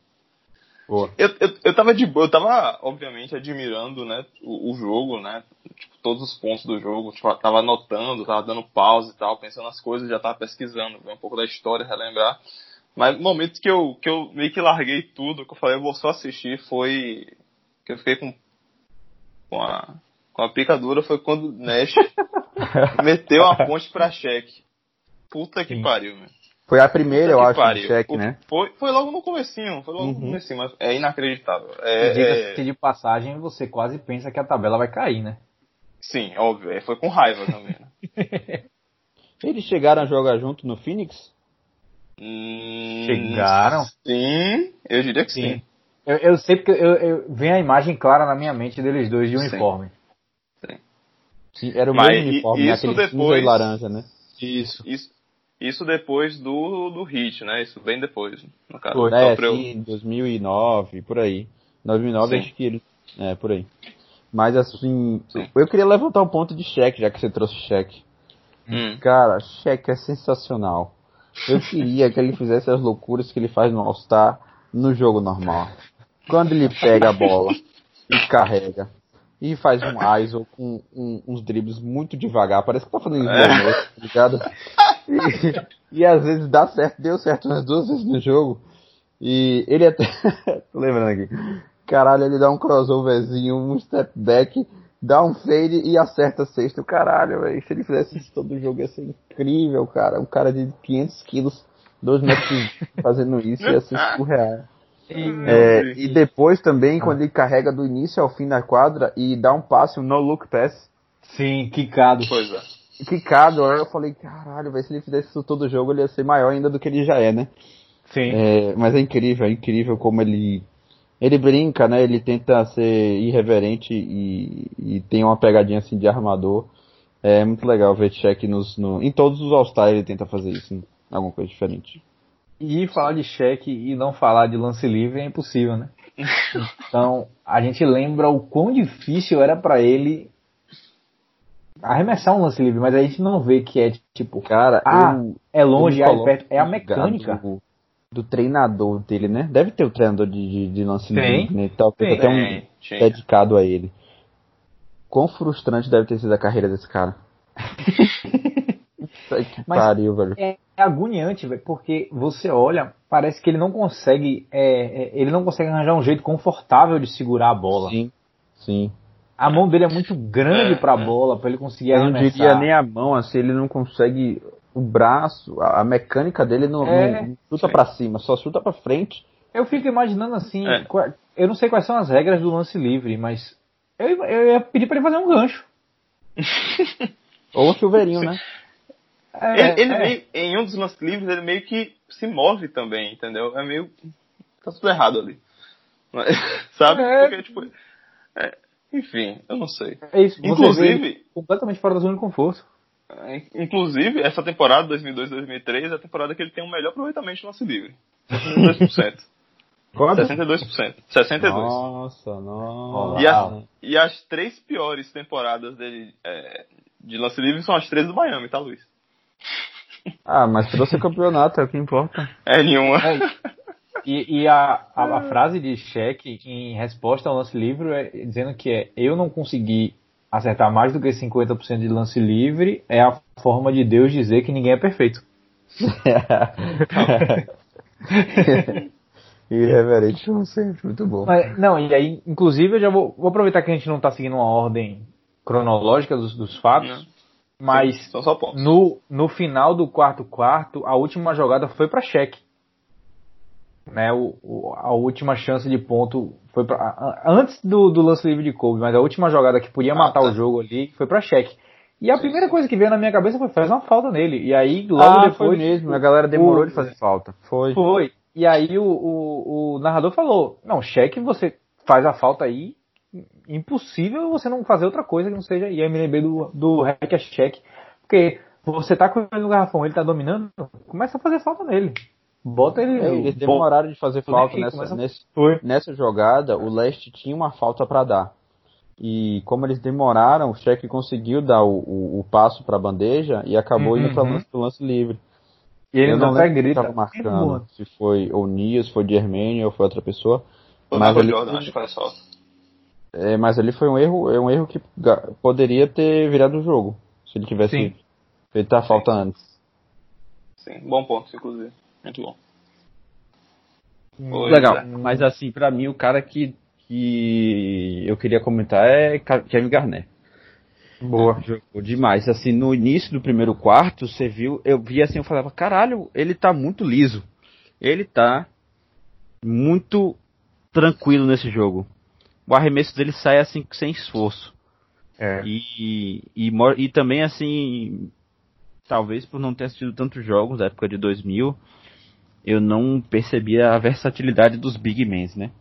S4: Boa.
S3: Eu, eu, eu tava de eu tava, obviamente, admirando, né, o, o, jogo, né? Tipo, todos os pontos do jogo. Tipo, tava anotando, tava dando pausa e tal, pensando nas coisas, já tava pesquisando, um pouco da história, relembrar. Mas o momento que eu, que eu meio que larguei tudo, que eu falei, eu vou só assistir, foi. que eu fiquei com. com a, com a picadura, foi quando o Nash [laughs] meteu a ponte pra cheque. Puta que Sim. pariu, meu.
S4: Foi a primeira, eu acho, do cheque, né?
S3: Foi, foi logo no comecinho, foi logo uhum. no comecinho, mas é inacreditável.
S1: É, Diga-se é... de passagem, você quase pensa que a tabela vai cair, né?
S3: Sim, óbvio, é, foi com raiva também. Né? [laughs]
S4: Eles chegaram a jogar junto no Phoenix?
S3: Hum,
S1: chegaram?
S3: Sim, eu diria que sim. sim.
S1: Eu, eu, sei porque eu, eu, vem a imagem clara na minha mente deles dois de uniforme.
S3: Sim.
S4: sim. Era o mesmo uniforme, isso aquele depois, e laranja, né?
S3: Isso. isso. Isso depois do, do hit, né? Isso bem depois, no caso.
S4: Foi, é, sim, 2009, por aí. 2009 sim. acho que ele... É, por aí. Mas assim, sim. eu queria levantar um ponto de cheque, já que você trouxe cheque.
S3: Hum.
S4: Cara, cheque é sensacional. Eu queria que ele fizesse as loucuras que ele faz no All-Star no jogo normal. Quando ele pega a bola e carrega, e faz um ISO com um, uns dribles muito devagar, parece que tá fazendo slow é. tá ligado? E, e, às vezes dá certo, deu certo umas duas vezes no jogo. E ele até. [laughs] tô lembrando aqui. Caralho, ele dá um crossoverzinho, um step back, dá um fade e acerta sexto. Caralho, velho. Se ele fizesse isso todo jogo ia ser incrível, cara. Um cara de 500 quilos, 2 metros [laughs] fazendo isso ia ser surreal. É, e depois também, quando ele carrega do início ao fim da quadra e dá um passe, um no-look pass.
S1: Sim, quicado.
S3: Pois é.
S4: Quicado, aí eu falei, caralho, véio, se ele fizesse isso todo jogo, ele ia ser maior ainda do que ele já é, né?
S1: Sim.
S4: É, mas é incrível, é incrível como ele ele brinca, né? Ele tenta ser irreverente e, e tem uma pegadinha assim de armador. É muito legal ver Check nos, no, em todos os All-Star ele tenta fazer isso, alguma coisa diferente.
S1: E falar de cheque e não falar de lance livre é impossível, né? [laughs] Então, a gente lembra o quão difícil era para ele arremessar um lance livre, mas a gente não vê que é tipo,
S4: cara,
S1: ah, eu, é longe, é perto, é a mecânica
S4: do, do, treinador dele, né? Deve ter o treinador de, de, de lance livre, né? Talvez até um dedicado a ele. Quão frustrante deve ter sido a carreira desse cara. [laughs] que Mas pariu, velho.
S1: É, é agoniante, velho, porque você olha, parece que ele não consegue, é, é, ele não consegue arranjar um jeito confortável de segurar a bola.
S4: Sim, sim.
S1: A mão dele é muito grande é, para a bola, para ele conseguir
S4: Eu não diria nem a mão, assim, ele não consegue o braço, a, a mecânica dele não, é, não chuta para cima, só chuta para frente.
S1: Eu fico imaginando assim, é. eu não sei quais são as regras do lance livre, mas eu, eu ia pedir para ele fazer um gancho. [laughs]
S4: Ou um chuveirinho, né?
S3: É, ele, ele é. meio, em um dos nossos livros, ele meio que se move também, entendeu? É meio. Tá tudo errado ali. [laughs] Sabe? É. Porque, tipo. É, enfim, eu não sei.
S1: É isso. Inclusive. completamente fora da zona de conforto.
S3: É, inclusive, essa temporada 2002-2003 é a temporada que ele tem o melhor aproveitamento no lance livre. 62%.
S4: Quanto?
S3: 62%. 62%.
S4: Nossa, nossa.
S3: E, as, e as três piores temporadas dele é, de lance livre são as três do Miami, tá, Luiz?
S4: Ah, mas trouxe o campeonato, é o que importa.
S3: É nenhuma. É, [laughs]
S1: e, e a, a, a, frase de cheque em resposta ao lance livre é dizendo que é eu não consegui acertar mais do que 50% de lance livre é a forma de Deus dizer que ninguém é perfeito. [laughs]
S4: Irreverente como sempre, muito bom.
S1: Mas, não, e aí, inclusive, eu já vou, vou aproveitar que a gente não está seguindo uma ordem cronológica dos, dos fatos. Não. Mas Sim, no, no final do quarto quarto, a última jogada foi para cheque. Né, o, o, a última chance de ponto foi pra, antes do, do lance livre de Kobe, mas a última jogada que podia ah, matar tá. o jogo ali foi para cheque. E a sim, primeira coisa que veio na minha cabeça foi faz uma falta nele. E aí logo ah, depois
S4: mesmo, a galera demorou o, de fazer falta. Foi.
S1: Foi. E aí o, o, o narrador falou: "Não, cheque você faz a falta aí impossível você não fazer outra coisa que não seja. E aí me lembrei do, do hack check, porque Você tá com ele no garrafão, ele tá dominando, começa a fazer falta nele. Bota ele.
S4: É, eles demoraram de fazer falta nessa,
S1: Foi.
S4: nessa jogada. O Leste tinha uma falta para dar. E como eles demoraram, o Cheque conseguiu dar o, o, o passo para a bandeja e acabou indo para
S1: Uhum.
S4: lance, pro lance livre.
S1: E ele
S4: Eu
S1: não
S4: não
S1: até grita.
S4: tava marcando, se foi o Nia, se foi Germania ou foi outra pessoa.
S3: O
S4: Mas ele-
S3: Jordan, acho que faz falta.
S4: É, mas ali foi um erro, é um erro que poderia ter virado o jogo, se ele tivesse
S1: Sim.
S4: feito a falta antes.
S3: Sim, bom ponto, inclusive. Muito bom. Oi,
S4: Legal, mas assim, pra mim o cara que, que eu queria comentar é Kevin Garnett.
S1: Boa.
S4: Jogou demais. Assim, no início do primeiro quarto, você viu, eu vi assim, eu falava, caralho, ele tá muito liso. Ele tá muito tranquilo nesse jogo. O arremesso dele sai assim sem esforço.
S1: É.
S4: E, e, mo- e também assim, talvez por não ter assistido tantos jogos da época de 2000, eu não percebia a versatilidade dos big men, né?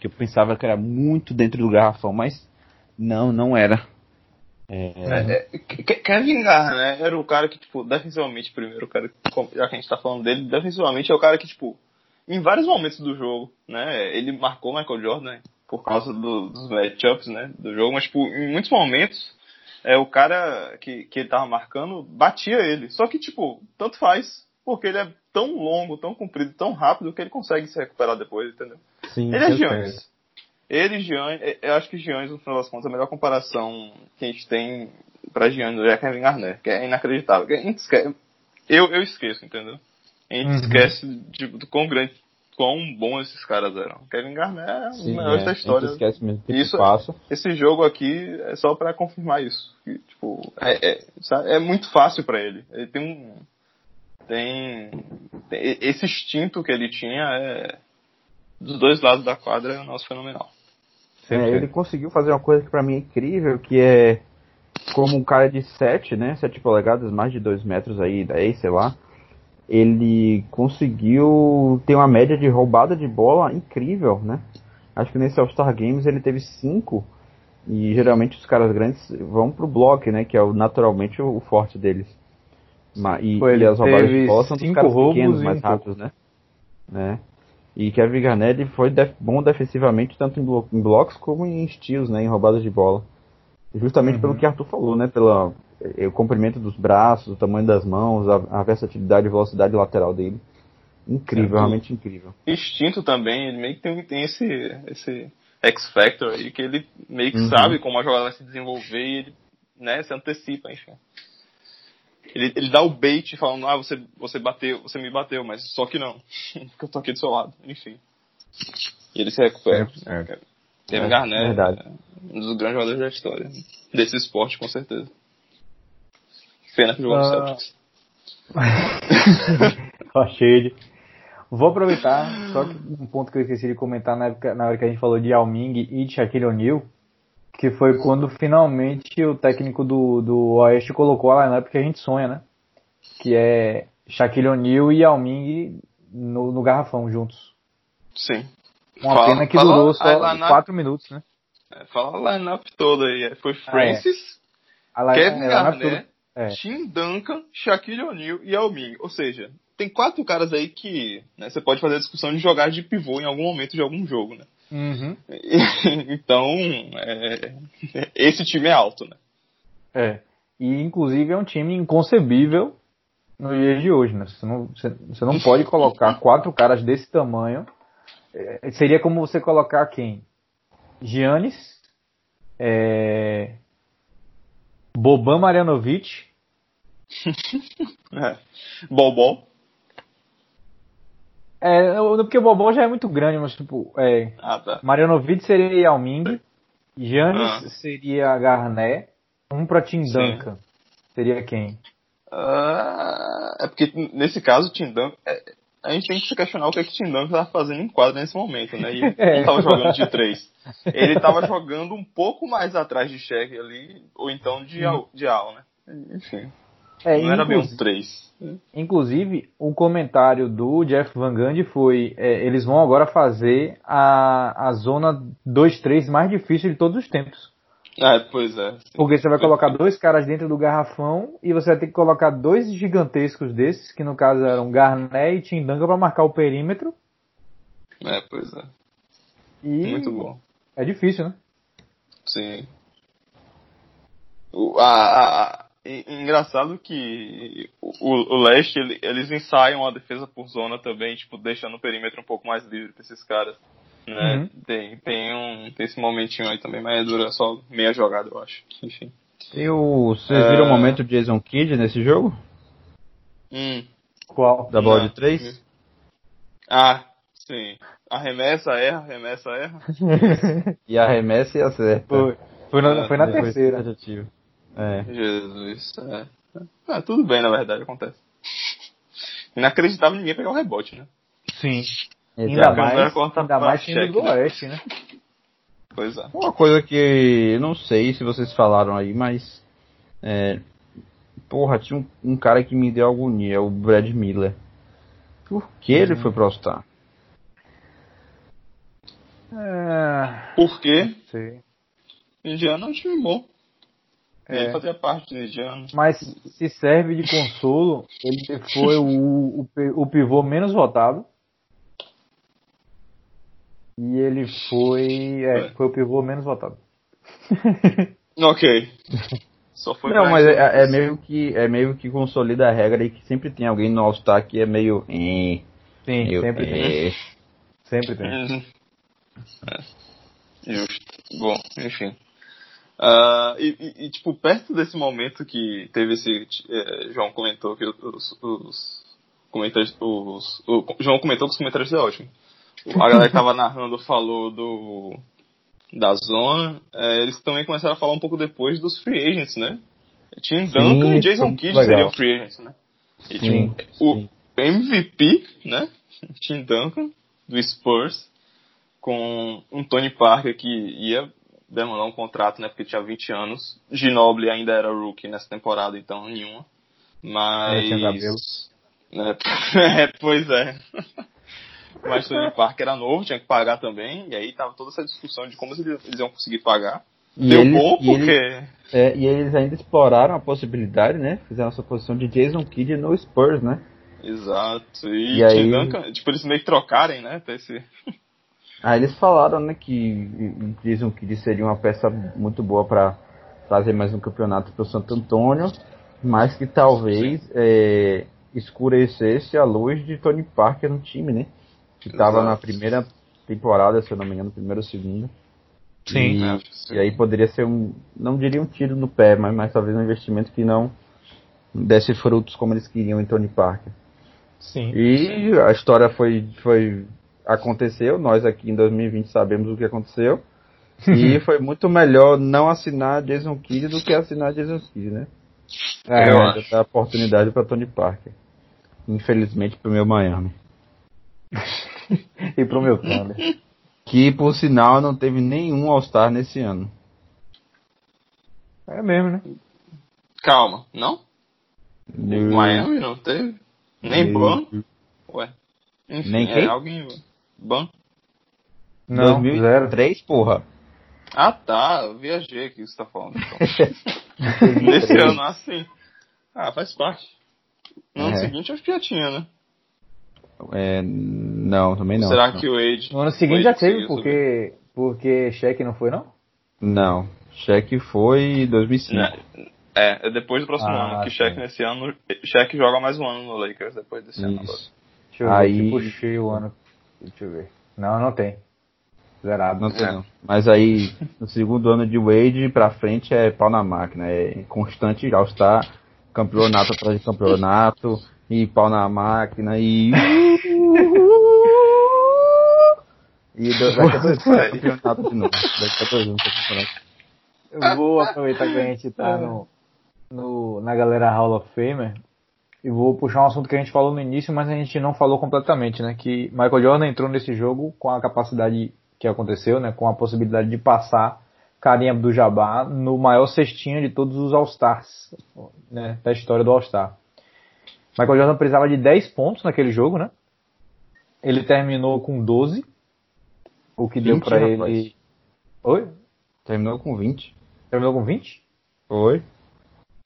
S4: Que eu pensava que era muito dentro do garrafão, mas não, não era.
S3: É, é, Ke- Kevin Garnett era o cara que, tipo, defensivamente, primeiro, o cara, já que a gente tá falando dele, defensivamente é o cara que, tipo, em vários momentos do jogo, né, ele marcou Michael Jordan né, por causa do- dos matchups, né, do jogo, mas, tipo, em muitos momentos, é, o cara que, que ele tava marcando batia ele. Só que, tipo, tanto faz, porque ele é tão longo, tão comprido, tão rápido que ele consegue se recuperar depois, entendeu?
S4: Sim,
S3: Ele é Giannis. Ele Giannis, é- eu acho que Giannis, no final das contas, a melhor comparação que a gente tem pra Giannis é Kevin Garnett, que é inacreditável. Esquece, eu, eu esqueço, entendeu? A gente
S1: Uhum.
S3: esquece de, do quão grande, quão bbons esses caras eram. Kevin Garnett é
S4: Sim,
S3: o melhor
S4: é,
S3: da
S4: a gente
S3: história.
S4: esquece mesmo que
S3: Isso-. Esse jogo aqui é só pra confirmar isso. Que, tipo, é, é, é muito fácil pra ele. Ele tem um. Tem, tem- Esse instinto que ele tinha é. Dos dois lados da quadra é um nosso fenomenal.
S4: É, ele conseguiu fazer uma coisa que pra mim é incrível, que é como um cara de 7, né? 7 polegadas, mais de 2 metros aí, 10, sei lá. Ele conseguiu ter uma média de roubada de bola incrível, né? Acho que nesse All-Star Games ele teve 5. E geralmente os caras grandes vão pro bloco, né? Que é o, naturalmente o forte deles. Ma- E,
S1: Foi,
S4: e as roubadas de bola são
S1: cinco
S4: caras
S1: roubos
S4: pequenos, mais
S1: um
S4: rápidos, né? né? E Kevin Garnett foi def- bom defensivamente, tanto em, blo em blocos como em steals, né? Em roubadas de bola. Justamente
S1: Uhum.
S4: pelo que Arthur falou, né? Pela, eh, o comprimento dos braços, o tamanho das mãos, a, a versatilidade e velocidade lateral dele. Incrível,
S3: Certo.
S4: realmente incrível.
S3: Instinto também, ele meio que tem, tem esse, esse X-Factor aí, que ele meio que
S4: Uhum.
S3: sabe como a jogada vai se desenvolver e ele né, se antecipa, enfim. Ele, ele dá o bait falando, ah, você, você bateu, você me bateu, mas só que não. [laughs] Porque eu tô aqui do seu lado, enfim. E ele se recupera.
S4: Certo,
S3: Kevin
S4: É,
S3: Garnett,
S4: verdade.
S3: é um dos grandes jogadores da história. Desse esporte, com certeza. Pena que jogou no
S1: Ah.
S3: Celtics.
S1: Ó, cheio de. Vou aproveitar, só que um ponto que eu esqueci de comentar na, época, na hora que a gente falou de Yao Ming e de Shaquille O'Neal, que foi quando finalmente o técnico do, do Oeste colocou a lineup que a gente sonha, né? Que é Shaquille O'Neal e Yao Ming no, no garrafão juntos.
S3: Sim.
S1: Uma
S3: Fala-
S1: pena que
S3: fala
S1: durou só
S3: lineup-
S1: 4 minutos, né?
S3: É, fala a lineup toda aí. Foi
S1: Ah,
S3: Francis, Kevin Garnett,
S1: é.
S3: Tim Duncan, Shaquille O'Neal e Yao Ming. Ou seja, tem quatro caras aí que né, você pode fazer a discussão de jogar de pivô em algum momento de algum jogo, né?
S1: Uhum. [laughs]
S3: então, é, esse time é alto, né?
S1: É. E inclusive é um time inconcebível no dia de hoje, né? Você não, você, você não pode colocar [laughs] quatro caras desse tamanho. É, seria como você colocar quem? Giannis, é, Boban Marjanovic, [laughs]
S3: É. Bobol.
S1: É, porque o Boban já é muito grande, mas tipo, é,
S3: Ah, tá.
S1: Marjanovic seria Yao Ming, Giannis
S3: Ah.
S1: seria Garnett, um pra Tim
S3: Sim.
S1: Duncan. Seria quem?
S3: Ah, é porque nesse caso Tim Duncan. é, a gente tem que se questionar o que, é que o Tim Duncan tava fazendo em quadra nesse momento, né? E [laughs] ele
S1: É.
S3: não tava jogando de três. Ele tava jogando um pouco mais atrás de Shaq ali, ou então de, Al, de Al, né? Enfim.
S1: É,
S3: não era bem um
S1: inclusive-
S3: três.
S1: Inclusive, o comentário do Jeff Van Gundy foi: é, eles vão agora fazer a, a zona 2-3 mais difícil de todos os tempos.
S3: É, pois é. sim.
S1: Porque você vai colocar dois caras dentro do garrafão e você vai ter que colocar dois gigantescos desses, que no caso eram Garnet e Tindanga pra marcar o perímetro.
S3: É, pois é.
S1: E
S3: Muito bom.
S1: é difícil, né?
S3: Sim. O, a, a- engraçado que o, o Leste, ele- eles ensaiam a defesa por zona também, tipo, deixando o perímetro um pouco mais livre pra esses caras. Né?
S1: Uhum.
S3: Tem, tem, um, tem esse momentinho aí também, mas dura só meia jogada, eu acho. Enfim.
S4: E o, vocês
S3: É.
S4: viram o momento de Jason Kidd nesse jogo?
S3: Hum.
S1: Qual?
S4: Da bola
S3: Não.
S4: de três?
S3: Ah, sim. Arremessa, erra, arremessa, erra. [laughs]
S4: E arremessa e acerta.
S1: Foi, foi na,
S3: Ah,
S1: foi na terceira.
S4: tentativa. É.
S3: Jesus. É. Ah, tudo bem, na verdade, acontece. Inacreditável ninguém pegar o rebote, né?
S1: Sim. Ainda
S3: era
S1: mais, ainda mais time do
S3: né?
S1: Oeste, né?
S3: Pois é.
S4: Uma coisa que eu não sei se vocês falaram aí, mas. É, porra, tinha um, um cara que me deu agonia, o Brad Miller. Por que ele foi pro All-Star?
S1: É,
S3: Por quê? Indiana é um time bom.
S1: É.
S3: Ele fazia parte do Indiana.
S1: Mas se serve de consolo, ele foi o, o, o pivô menos votado. E ele foi. É, foi o pivô menos votado.
S3: Ok. Só foi
S4: Não, mas é, é meio que é meio que consolida a regra e que sempre tem alguém no All-Star que é meio. eh,
S1: Sim,
S4: meio,
S1: sempre tem.
S4: eh.
S1: Sempre tem.
S3: Uhum. É. Justo. Bom, enfim. Ah, e, e- tipo, perto desse momento que teve esse. eh, João comentou que os, os comentários. Os, o João comentou que os comentários é ótimo. A galera que tava narrando falou do. Da zona. eh, eles também começaram a falar um pouco depois dos free agents, né? Tim Duncan e Jason Kidd
S4: legal.
S3: seriam free agents, né? E,
S4: Sim,
S3: tipo, o
S4: sim.
S3: MVP, né? [laughs] Tim Duncan, do Spurs, com um Tony Parker que ia demandar um contrato, né? Porque tinha 20 anos. Ginobili ainda era rookie nessa temporada, então nenhuma. Mas.
S1: Tinha cabelo.
S3: né, [laughs] é, pois é. Mas Tony Parker era novo, tinha que pagar também. E aí tava toda essa discussão de como eles, iam conseguir pagar.
S4: E
S3: Deu
S4: eles-
S3: bom
S4: e
S3: porque.
S4: eles- É, e eles ainda exploraram a possibilidade, né? Fizeram essa posição de Jason Kidd no Spurs, né?
S3: Exato. E,
S4: E aí-
S3: Duncan, tipo, eles meio que trocarem, né? Pra esse.
S4: Aí eles falaram, né, que Jason Kidd seria uma peça muito boa para trazer mais um campeonato para o Santo Antônio, mas que talvez é, escurecesse a luz de Tony Parker no time, né? Que estava na primeira temporada, se eu não me engano, primeira ou segunda.
S1: Sim.
S4: E,
S3: que sim.
S4: e aí poderia ser um, não diria um tiro no pé, mas, mas talvez um investimento que não desse frutos como eles queriam em Tony Parker.
S1: Sim.
S4: E a história foi, foi aconteceu, nós aqui em 2020 sabemos o que aconteceu. [laughs] e foi muito melhor não assinar Jason Kidd do que assinar Jason Kidd, né?
S1: É,
S3: Eu
S4: Ainda dá oportunidade para Tony Parker. Infelizmente pro meu Miami. [laughs]
S1: e pro meu Thunder.
S4: Que por sinal não teve nenhum All-Star nesse ano.
S1: É mesmo, né?
S3: Calma, não?
S4: No-
S3: Miami não teve? Nem Ban? Ué. Enfim,
S4: Nem
S3: é,
S4: quem?
S3: alguém. Ban?
S1: Não, zero.
S4: 2003, porra.
S3: Ah tá, eu viajei aqui que você tá falando. Então. [laughs] Nesse ano, assim. Ah, faz parte. No ano
S4: É.
S3: seguinte acho que já tinha, né?
S4: É, não, também não.
S3: Será
S4: não.
S3: que o Age.
S1: No ano seguinte já teve,
S3: subir?
S1: porque. Porque cheque não foi, não?
S4: Não. Cheque foi 2005.
S3: Né? É, é depois do próximo
S1: Ah,
S3: ano. Que. Shaq nesse ano. Shaq joga mais um ano no Lakers depois desse ano. agora.
S4: Isso.
S1: Deixa eu
S4: Aí-
S1: ver se puxei o ano. Deixa eu ver. Não, não tem. Zerado.
S4: Não
S3: É.
S4: não. Mas aí, no segundo ano de Wade pra frente é pau na máquina. É constante All-Star, campeonato atrás de campeonato, e pau na máquina, e. [laughs] E daqui a dois anos campeonato de novo. Daqui a dois anos campeonato.
S1: Eu vou aproveitar que a gente tá no, no, na galera Hall of Famer e vou puxar um assunto que a gente falou no início, mas a gente não falou completamente, né? Que Michael Jordan entrou nesse jogo com a capacidade que aconteceu, né? Com a possibilidade de passar Karim Abdul-Jabbar no maior cestinha de todos os All-Stars, né? Da história do All-Star. Michael Jordan precisava de 10 pontos naquele jogo, né? Ele terminou com 12, o que deu
S4: 20,
S1: pra
S4: rapaz.
S1: ele... Oi?
S4: Terminou com 20.
S1: Terminou com 20?
S4: Foi.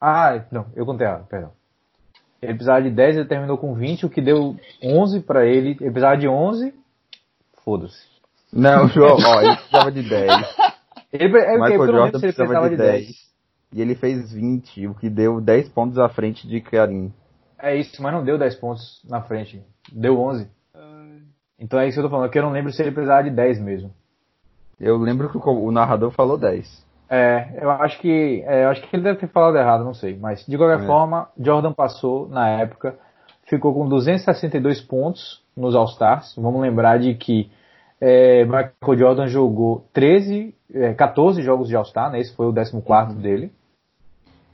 S1: Ah, não, eu contei errado, perdão. Ele precisava de 10, ele terminou com 20, o que deu 11 pra ele. Ele precisava de 11, foda-se.
S4: Não, [laughs] João, ó, ele precisava de 10.
S1: Ele, é,
S4: Michael
S1: pelo
S4: Jordan precisava
S1: precisava
S4: de
S1: de
S4: 10.
S1: 10.
S4: E ele fez 20, o que deu 10 pontos à frente de Karim.
S1: É isso, mas não deu 10 pontos na frente. Deu 11. Então é isso que eu tô falando, que eu não lembro se ele precisava de 10 mesmo.
S4: Eu lembro que o o narrador falou 10.
S1: É, eu acho que. é, eu acho que ele deve ter falado errado, não sei. Mas de qualquer
S4: É.
S1: forma, Jordan passou na época, ficou com 262 pontos nos All-Stars. Vamos lembrar de que é, Michael Jordan jogou 13, é, 14 jogos de All-Star, né? Esse foi o 14 dele.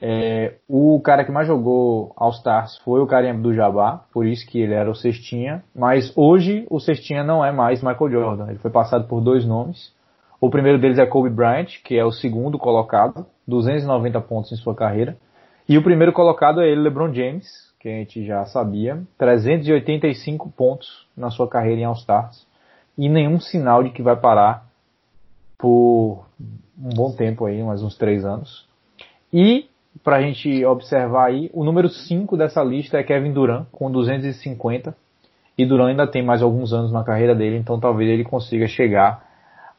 S1: É, o cara que mais jogou All-Stars foi o Kareem Abdul-Jabbar, por isso que ele era o cestinha. Mas hoje o cestinha não é mais Michael Jordan. Ele foi passado por dois nomes. O primeiro deles é Kobe Bryant, que é o segundo colocado, 290 pontos em sua carreira. E o primeiro colocado é ele, LeBron James, que a gente já sabia, 385 pontos na sua carreira em All-Stars. E nenhum sinal de que vai parar por um bom tempo aí, mais uns três anos. E, pra gente observar aí, o número 5 dessa lista é Kevin Durant, com 250. E Durant ainda tem mais alguns anos na carreira dele, então talvez ele consiga chegar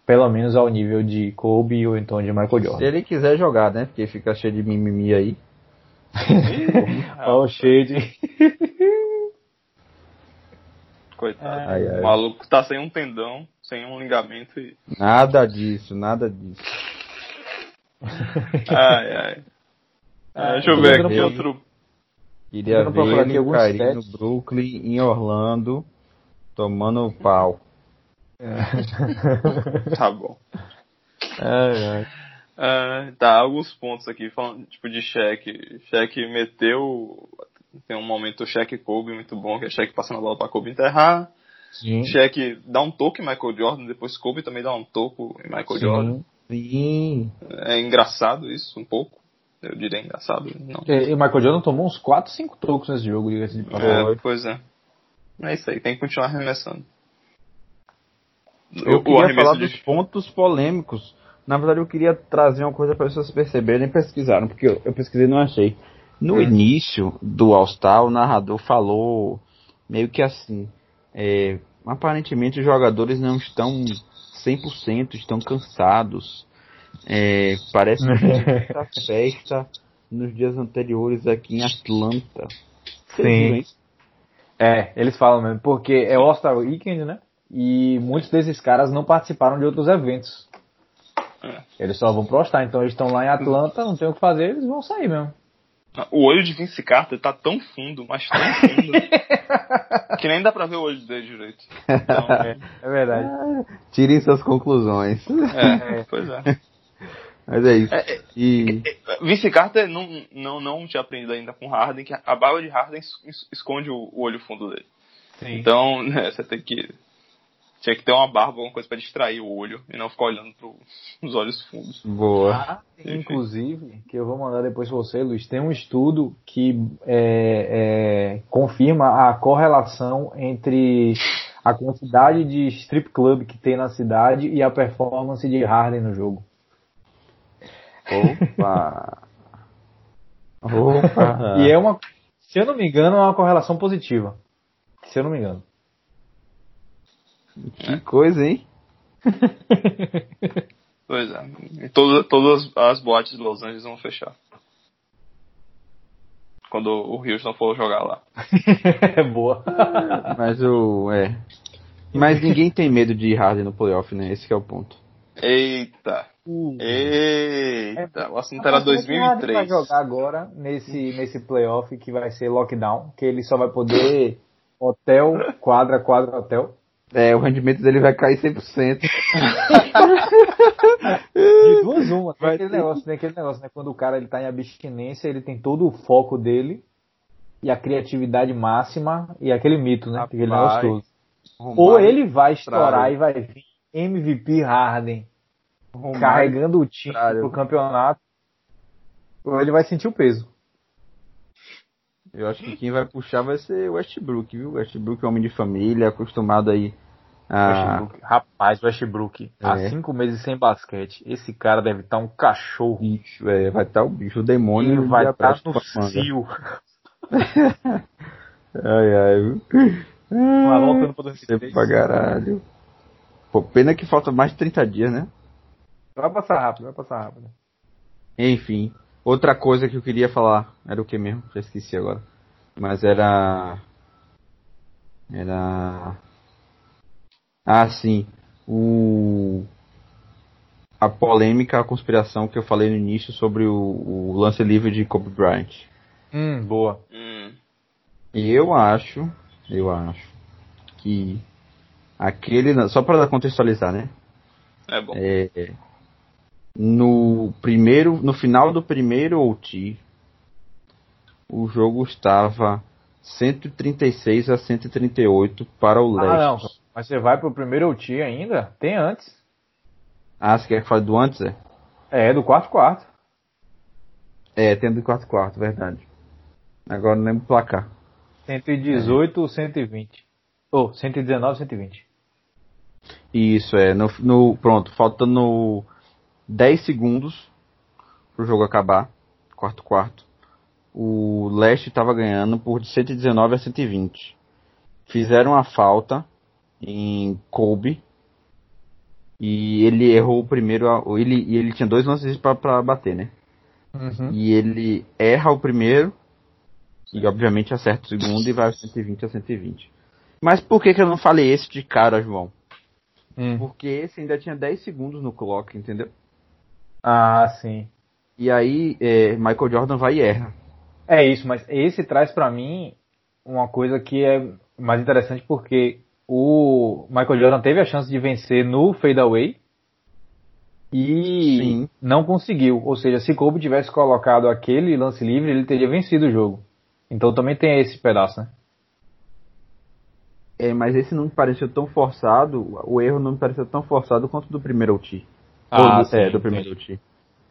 S1: pelo menos ao nível de Kobe ou então de Michael
S4: Se
S1: Jordan.
S4: ele quiser jogar, né? Porque fica cheio de mimimi aí.
S1: Olha o shade.
S3: Coitado.
S4: Ai, ai.
S3: O maluco tá sem um tendão, sem um ligamento e.
S4: Nada disso, nada disso. [laughs]
S3: Ai, ai.
S1: Ah,
S3: deixa eu ver aqui
S1: pro-
S3: outro.
S4: Queria ver ele. Brooklyn, em Orlando, tomando pau. [laughs]
S3: Tá bom.
S1: Ai.
S3: Ah, tá, alguns pontos aqui, falando tipo de cheque. Cheque meteu. Tem um momento cheque Kobe muito bom, que é cheque passando a bola pra Kobe enterrar.
S1: Sim.
S3: Cheque dá um toque em Michael Jordan, depois Kobe também dá um toco em Michael Jordan.
S1: Sim.
S4: Sim.
S3: É engraçado isso, um pouco. Eu diria engraçado, não.
S1: E, e Michael Jordan tomou uns 4, 5 tocos nesse jogo, diga-se de.
S3: É, pois é. É isso aí, tem que continuar arremessando.
S4: Eu queria falar
S3: de-
S4: dos pontos polêmicos. Na verdade, eu queria trazer uma coisa para as pessoas perceberem e pesquisaram, porque eu, eu pesquisei e não achei. No
S3: Hum.
S4: início do All-Star, o narrador falou meio que assim: é, aparentemente os jogadores não estão 100%, estão cansados. É, parece que [laughs] muita festa nos dias anteriores aqui em Atlanta. Vocês
S1: Sim.
S4: viram?
S1: É, eles falam mesmo, porque é All-Star Weekend, né? E muitos desses caras não participaram de outros eventos.
S3: É.
S1: Eles só vão pro All-Star, então eles estão lá em Atlanta, não tem o que fazer, eles vão sair mesmo.
S3: O olho de Vince Carter tá tão fundo, mas tão fundo, [laughs] que nem dá pra ver o olho dele direito. Então, é,
S1: É verdade.
S4: Tirem suas conclusões.
S3: é, pois é.
S4: Mas é isso. E
S3: Vince Carter não, não, não tinha aprendido ainda com Harden, que a barba de Harden es- es- esconde o, o olho fundo dele.
S1: Sim.
S3: Então, né, você tem que. Tinha que ter uma barba, alguma coisa pra distrair o olho e não ficar olhando pros olhos fundos.
S4: boa.
S1: Ah, inclusive, que eu vou mandar depois pra você, Luiz, tem um estudo que é, é, confirma a correlação entre a quantidade de strip club que tem na cidade e a performance de Harden no jogo.
S4: Opa! Opa!
S1: E é uma, se eu não me engano, é uma correlação positiva. Se eu não me engano.
S4: Que coisa, hein? [laughs]
S3: Pois é. E todas, todas as boates de Los Angeles vão fechar. Quando o Houston for jogar lá.
S1: É [laughs] boa.
S4: Mas o. É. Mas ninguém tem medo de Harden no playoff, né? Esse que é o ponto.
S3: Eita! Eita! O assunto era
S1: Como é
S3: 2003.
S1: vai jogar agora nesse, nesse playoff que vai ser lockdown, que ele só vai poder [laughs] hotel, quadra, quadra, hotel.
S4: É, o rendimento dele vai cair 100%.
S1: De duas uma, tem
S4: Vai
S1: aquele
S4: ter
S1: negócio, tem aquele negócio, né? Quando o cara ele tá em abstinência, ele tem todo o foco dele e a criatividade máxima e aquele mito, né? Aquele negócio todo. Ou ele vai estourar e vai vir MVP Harden
S4: Romário-
S1: carregando o time pro campeonato, ou ele vai sentir o peso.
S4: Eu acho que quem vai puxar vai ser o Westbrook, viu? Westbrook é homem de família, acostumado aí Ah,
S1: Westbrook. Rapaz, Westbrook, há
S4: É.
S1: cinco meses sem basquete. Esse cara deve estar um cachorro.
S4: bicho, é, vai estar o bicho, o demônio.
S1: Ele vai
S4: a
S1: estar
S4: peste
S1: no cio. [laughs]
S4: Ai, ai, viu?
S1: Voltando pro
S4: Tempo
S1: 2003.
S4: pra caralho. Pô, pena que falta mais de 30 dias, né?
S1: Vai passar rápido, vai passar rápido.
S4: Enfim, outra coisa que eu queria falar era o que mesmo? Já esqueci agora. Mas era. Era. Ah, sim. O. A polêmica, a conspiração que eu falei no início sobre o, o lance livre de Kobe Bryant.
S1: Hum, boa.
S3: Hum,
S4: E eu acho, eu acho que aquele, só para contextualizar, né?
S3: é bom.
S4: É, no primeiro, no final do primeiro OT, o jogo estava 136 a 138 para o leste.
S1: Ah, não. Mas você vai pro primeiro OT ainda? Tem antes.
S4: Ah, você quer que fale do antes, é?
S1: É, do quarto quarto.
S4: É, tem do quarto quarto, verdade. Agora não lembro o placar.
S1: 118, 120. Ou, 119, 120.
S4: Isso, é. No, no- pronto, faltando 10 segundos pro jogo acabar. Quarto quarto. O Leste estava ganhando por 119 a 120. Fizeram a falta em Kobe. E ele errou o primeiro. a- Ele, e ele tinha dois lances para bater, né?
S1: Uhum.
S4: E ele erra o primeiro. E obviamente acerta o segundo e vai 120 a 120. Mas por que, que eu não falei esse de cara, João?
S1: Hum.
S4: Porque esse ainda tinha 10 segundos no clock, entendeu?
S1: Ah, sim.
S4: E aí é, Michael Jordan vai e erra.
S1: É isso, mas esse traz pra mim uma coisa que é mais interessante porque o Michael Jordan teve a chance de vencer no fadeaway e
S4: Sim.
S1: não conseguiu. Ou seja, se Kobe tivesse colocado aquele lance livre, ele teria vencido o jogo. Então também tem esse pedaço, né?
S4: É, mas esse não me pareceu tão forçado, o erro não me pareceu tão forçado quanto o do primeiro OT.
S1: Ah,
S4: do,
S1: sim,
S4: é, do primeiro OT.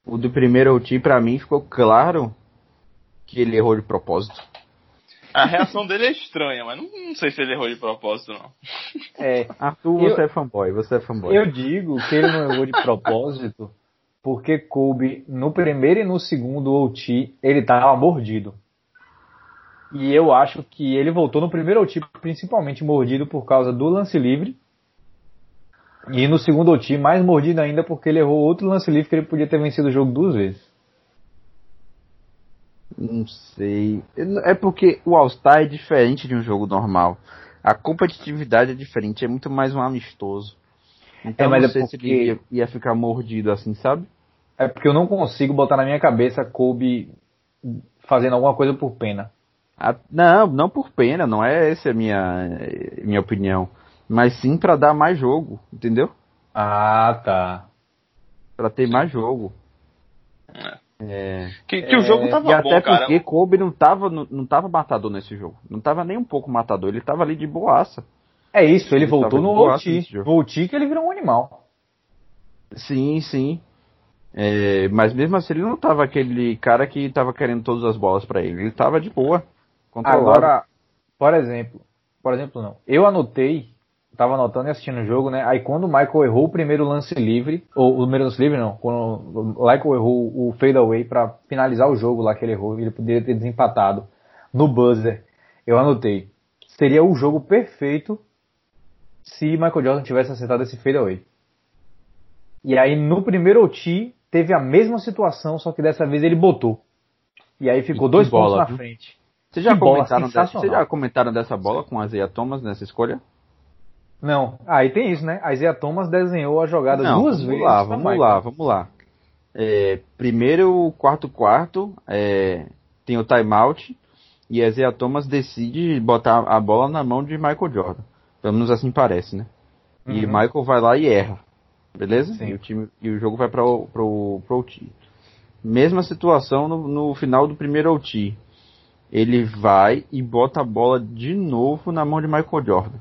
S4: O do primeiro OT, pra mim, ficou claro que ele errou de propósito.
S3: A reação dele é estranha, mas não, não sei se ele errou de propósito, não.
S1: É, [laughs]
S4: Arthur,
S1: Eu-
S4: você é fanboy, você é fanboy.
S1: Eu digo que ele não errou de propósito, porque Kobe, no primeiro e no segundo OT, ele tava mordido. E eu acho que ele voltou no primeiro OT principalmente mordido por causa do lance livre. E no segundo OT mais mordido ainda porque ele errou outro lance livre que ele podia ter vencido o jogo duas vezes.
S4: Não sei. É porque o All-Star é diferente de um jogo normal. A competitividade é diferente, é muito mais um amistoso. Então
S1: É, mas
S4: não
S1: é
S4: sei se
S1: porque-
S4: ele ia, ia ficar mordido assim, sabe?
S1: É porque eu não consigo botar na minha cabeça Kobe fazendo alguma coisa por pena.
S4: Ah, não, não por pena, não é essa a minha, minha opinião. Mas sim pra dar mais jogo, entendeu?
S1: Ah, tá.
S4: Pra ter mais jogo.
S3: É.
S4: É,
S3: Que, que o jogo
S4: e
S3: tava
S4: até
S3: bom, cara.
S4: porque Kobe não tava, não, não tava matador nesse jogo. Não tava nem um pouco matador, ele tava ali de boaça.
S1: É isso, ele
S4: Ele
S1: voltou no OT. No OT que ele virou um animal.
S4: Sim, sim. É, mas mesmo assim ele não tava aquele cara que tava querendo todas as bolas pra ele. Ele tava de boa. controlado.
S1: Agora, por exemplo, por exemplo não. Eu anotei, tava anotando e assistindo o jogo, né? Aí quando o Michael errou o primeiro lance livre, ou o primeiro lance livre não, quando o Michael errou o fadeaway pra finalizar o jogo lá que ele errou, ele poderia ter desempatado no buzzer. Eu anotei. Seria o jogo perfeito se Michael Jordan tivesse acertado esse fadeaway. E aí no primeiro OT teve a mesma situação, só que dessa vez ele botou. E aí ficou
S4: E
S1: dois
S4: bola,
S1: pontos na
S4: viu?
S1: frente.
S4: Vocês já, comentaram dessa, vocês já comentaram dessa bola com a Zia Thomas nessa escolha?
S1: Não, aí tem isso, né? A Isaiah Thomas desenhou a jogada
S4: Não,
S1: duas
S4: vamos
S1: vezes.
S4: lá,
S1: pra
S4: vamos
S1: Michael.
S4: lá, vamos lá. É, primeiro, quarto quarto, é, tem o timeout e a Zia Thomas decide botar a bola na mão de Michael Jordan. Pelo menos assim parece, né? E
S1: Uhum.
S4: Michael vai lá e erra. Beleza?
S1: Sim.
S4: E o, time, e o jogo vai para o pro, pro OT. Mesma situação no, no final do primeiro OT. Ele vai e bota a bola de novo na mão de Michael Jordan.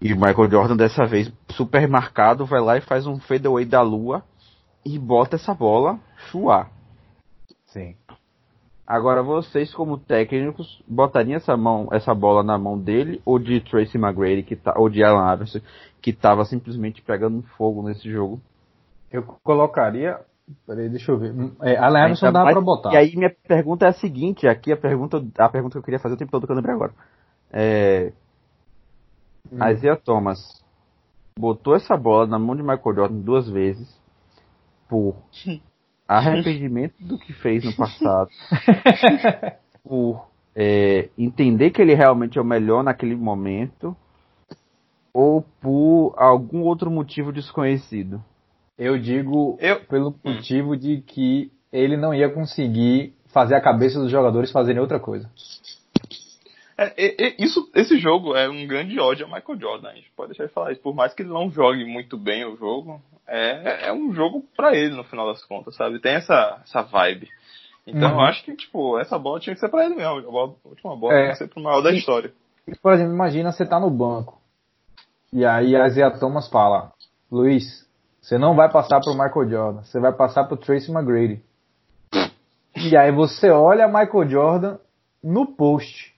S4: E o Michael Jordan, dessa vez, super marcado, vai lá e faz um fadeaway da lua e bota essa bola chuar.
S1: Sim.
S4: Agora vocês como técnicos botariam essa mão, essa bola na mão dele ou de Tracy McGrady que tá, ou de Alan Iverson que tava simplesmente pegando fogo nesse jogo?
S1: Eu colocaria, peraí, deixa eu ver. É, Alan Iverson
S4: Ainda
S1: dá
S4: mais-
S1: pra botar.
S4: E aí minha pergunta é a seguinte, aqui a pergunta, a pergunta que eu queria fazer o tempo todo que eu lembrei agora. É,
S1: Hum.
S4: Isaiah Thomas botou essa bola na mão de Michael Jordan duas vezes por [laughs] arrependimento do que fez no passado, [laughs] por é, entender que ele realmente é o melhor naquele momento, ou por algum outro motivo desconhecido.
S1: Eu digo
S3: Eu-
S1: pelo motivo de que ele não ia conseguir fazer a cabeça dos jogadores fazerem outra coisa.
S3: É, e- isso, esse jogo é um grande ódio ao Michael Jordan. A gente pode deixar de falar isso. Por mais que ele não jogue muito bem o jogo, é, é um jogo pra ele no final das contas, sabe? Tem essa, essa vibe. Então
S1: Uhum.
S3: eu acho que, tipo, essa bola tinha que ser pra ele mesmo. A, bola- a última bola
S1: É.
S3: tinha que ser pro maior da história.
S1: Por exemplo, imagina você tá no banco. E aí a Isaiah Thomas fala, Luiz, você não vai passar pro Michael Jordan, você vai passar pro Tracy McGrady. E aí você olha Michael Jordan no post,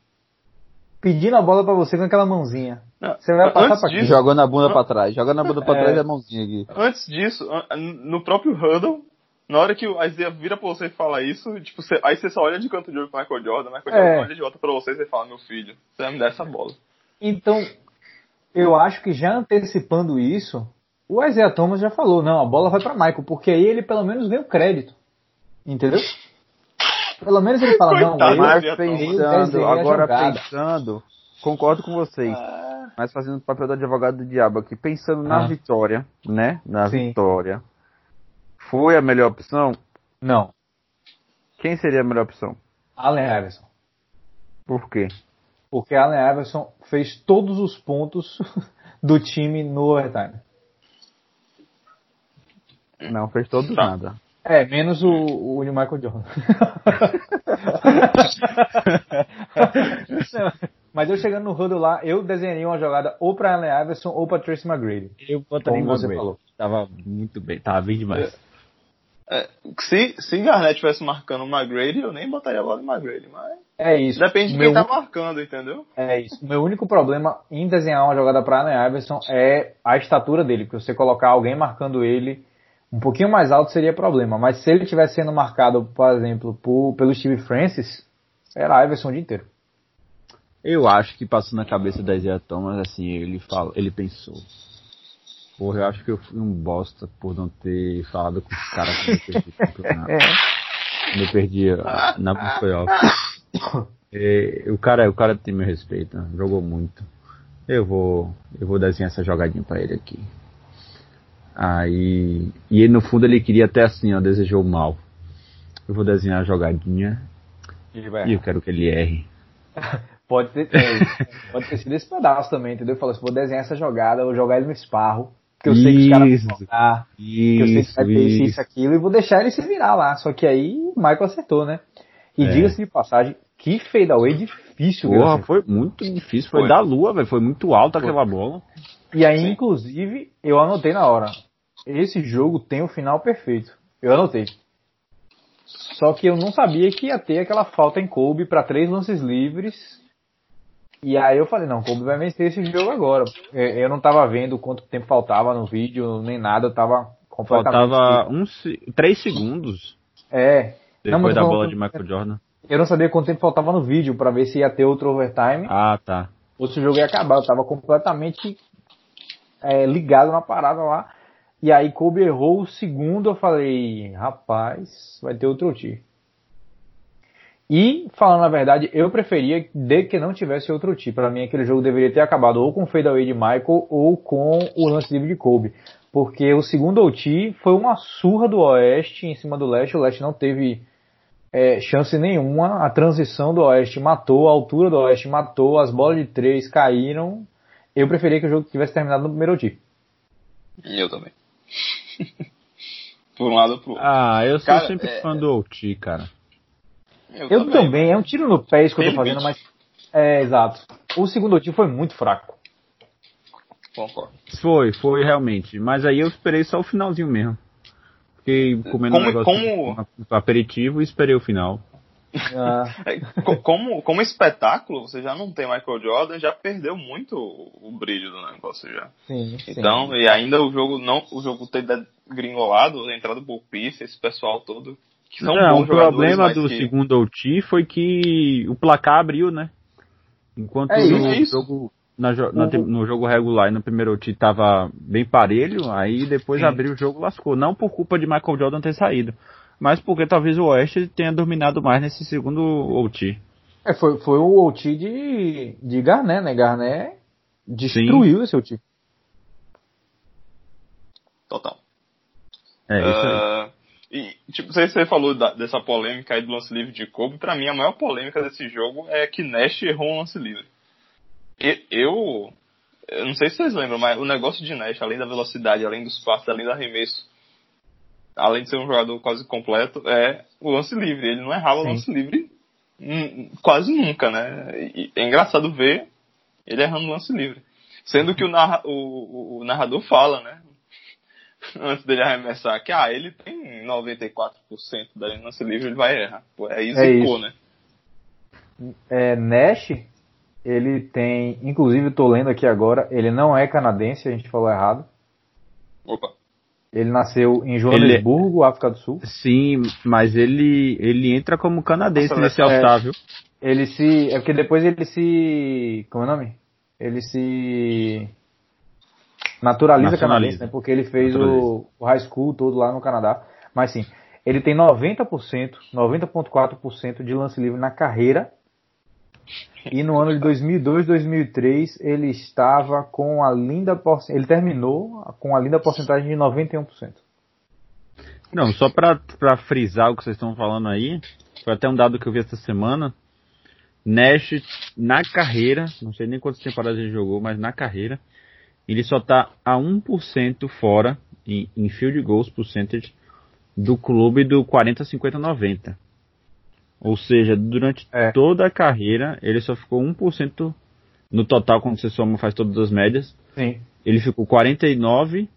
S1: pedindo a bola pra você com aquela mãozinha. Você vai passar
S3: antes
S1: pra
S3: disso,
S4: Jogando a bunda pra trás, jogando a bunda pra
S1: É.
S4: trás e a mãozinha aqui.
S3: Antes disso, no próprio huddle, na hora que o Isaiah vira pra você e fala isso, tipo, você- aí você só olha de canto de olho pro Michael Jordan, Michael
S1: É.
S3: Jordan olha de volta pra você e você fala, meu filho, você vai me dar essa bola.
S1: Então, eu acho que já antecipando isso, o Isaiah Thomas já falou, não, a bola vai pra Michael, porque aí ele pelo menos ganha o crédito. Entendeu? Pelo menos ele fala, não,
S3: Coitado,
S1: eu,
S3: mas
S4: pensando, agora pensando, concordo com vocês. Mas fazendo o papel do advogado do diabo aqui, pensando na
S1: Ah.
S4: vitória, né? Na
S1: Sim.
S4: vitória. Foi a melhor opção?
S1: Não,
S4: Quem seria a melhor opção?
S1: Allen Iverson.
S4: Por quê?
S1: Porque Allen Iverson fez todos os pontos [laughs] do time no overtime.
S4: Não, fez todo
S3: Tá.
S4: nada.
S1: É, menos o, o Michael Jordan. [laughs] Mas eu chegando no huddle lá, eu desenharia uma jogada ou pra Allen Iverson ou pra Tracy McGrady.
S5: Eu botaria em
S1: Como você falou.
S5: Tava muito bem, tava bem demais.
S3: É, se, se Garnett tivesse marcando o McGrady, eu nem botaria a bola em McGrady, mas
S1: É isso.
S3: depende de
S1: Meu
S3: quem tá marcando, entendeu?
S1: É isso. O meu único problema em desenhar uma jogada para Allen Iverson é a estatura dele, porque você colocar alguém marcando ele um pouquinho mais alto seria problema, mas se ele estivesse sendo marcado, por exemplo, por, pelo Steve Francis, era Iverson o dia inteiro.
S5: Eu acho que passou na cabeça da Isaiah Thomas, assim, ele fala, ele pensou. Porra, eu acho que eu fui um bosta por não ter falado com os caras quando eu perdi. [laughs] Quando eu perdi a- na playoff. É, o cara, o cara tem meu respeito, né? jogou muito. Eu vou, eu vou desenhar essa jogadinha pra ele aqui. Aí, e ele no fundo ele queria até assim, ó, desejou mal. Eu vou desenhar a jogadinha e eu quero que ele erre. [laughs]
S1: Pode ter, é, pode ter sido esse pedaço também, entendeu? Falou assim, vou desenhar essa jogada, vou jogar ele no esparro, que eu sei que os caras
S5: Isso.
S1: vão jogar, que eu sei que
S5: Isso,
S1: vai ter isso,
S5: isso.
S1: isso, aquilo, e vou deixar ele se virar lá. Só que aí o Michael acertou, né? E
S5: É.
S1: diga-se de passagem, que fadeaway difícil?
S5: Porra,
S1: assim.
S5: foi muito difícil. Foi,
S3: Foi.
S5: da lua, velho. Foi muito alta aquela bola.
S1: E aí,
S3: Sim.
S1: inclusive, eu anotei na hora. Esse jogo tem o final perfeito. Eu anotei. Só que eu não sabia que ia ter aquela falta em Kobe para três lances livres. E aí eu falei, não, Kobe vai vencer esse jogo agora. É, Eu não tava vendo quanto tempo faltava no vídeo, nem nada, eu tava completamente...
S5: Faltava um, três segundos
S1: É. Não,
S5: depois
S1: mas
S5: da bola de Michael Jordan.
S1: Eu não sabia quanto tempo faltava no vídeo para ver se ia ter outro overtime.
S5: Ah, tá.
S1: ou se o jogo ia acabar. Eu tava completamente é, ligado na parada lá. E aí Kobe errou o segundo, eu falei, rapaz, vai ter outro OT. E, falando a verdade, eu preferia de que não tivesse outro OT. Pra mim, aquele jogo deveria ter acabado ou com o fadeaway de Michael ou com o lance livre de Kobe. Porque o segundo OT foi uma surra do Oeste em cima do Leste. O Leste não teve é, chance nenhuma. A transição do Oeste matou, a altura do Oeste matou, as bolas de três caíram. Eu preferia que o jogo tivesse terminado no primeiro OT.
S3: Eu também. [laughs] Por um lado ou pro outro.
S5: Ah, eu sou
S3: Cara,
S5: sempre
S3: é-
S5: fã do OT, cara.
S1: Eu também, é um tiro no pé isso que eu tô fazendo, mas. É, exato. O segundo OT foi muito fraco.
S3: Concordo.
S5: Foi, foi realmente. Mas aí eu esperei só o finalzinho mesmo. Fiquei comendo
S3: Como-
S5: um negócio
S3: como-
S5: aperitivo e esperei o final.
S3: Ah. É, como, como espetáculo, você já não tem Michael Jordan, já perdeu muito o brilho do negócio já.
S1: Sim,
S3: então,
S1: sim.
S3: e ainda o jogo não, o jogo ter gringolado, a entrada do esse pessoal todo.
S4: Que são não, o problema do que... segundo OT foi que o placar abriu, né? Enquanto é no isso. jogo na, na, no jogo regular e no primeiro OT tava bem parelho, aí depois sim. abriu o jogo lascou. Não por culpa de Michael Jordan ter saído mas porque talvez o Oeste tenha dominado mais nesse segundo OT.
S1: É, foi, foi o OT de, de Garnet, né? Garnet destruiu Sim. esse OT.
S3: Total. É, isso aí. Uh, e, tipo, você, você falou da, dessa polêmica aí do lance livre de Kobe. Pra mim, a maior polêmica desse jogo é que Nash errou um lance livre. E, eu, eu não sei se vocês lembram, mas o negócio de Nash, além da velocidade, além dos passos, além do arremesso, além de ser um jogador quase completo, é o lance livre. Ele não errava o lance livre quase nunca, né? E é engraçado ver ele errando o lance livre. Sendo que o, narra, o, o, narrador fala, né? Antes dele arremessar, que ah, ele tem 94% da lance livre, ele vai errar. Pô, aí é zicou, né?
S1: É, Nash, ele tem, inclusive eu tô lendo aqui agora, ele não é canadense, a gente falou errado.
S3: Opa.
S1: Ele nasceu em Joanesburgo, ele... África do Sul.
S4: Sim, mas ele ele entra como canadense nesse All-Star, viu?
S1: Ele se. É porque depois ele se. Como é o nome? Ele se. Naturaliza, canadense, né? Porque ele fez o, o high school todo lá no Canadá. Mas sim, ele tem 90%, 90,4% de lance livre na carreira e no ano de 2002, 2003, ele estava com a linda ele terminou com a linda porcentagem de 91%.
S4: Não, só para frisar o que vocês estão falando aí, foi até um dado que eu vi essa semana. Nash, na carreira, não sei nem quantas temporadas ele jogou, mas na carreira, ele só está a 1% fora em, em field goals percentage do clube do 40, 50, 90. Ou seja, durante é. toda a carreira, ele só ficou 1% no total, quando você soma, faz todas as médias.
S1: Sim.
S4: Ele ficou 49,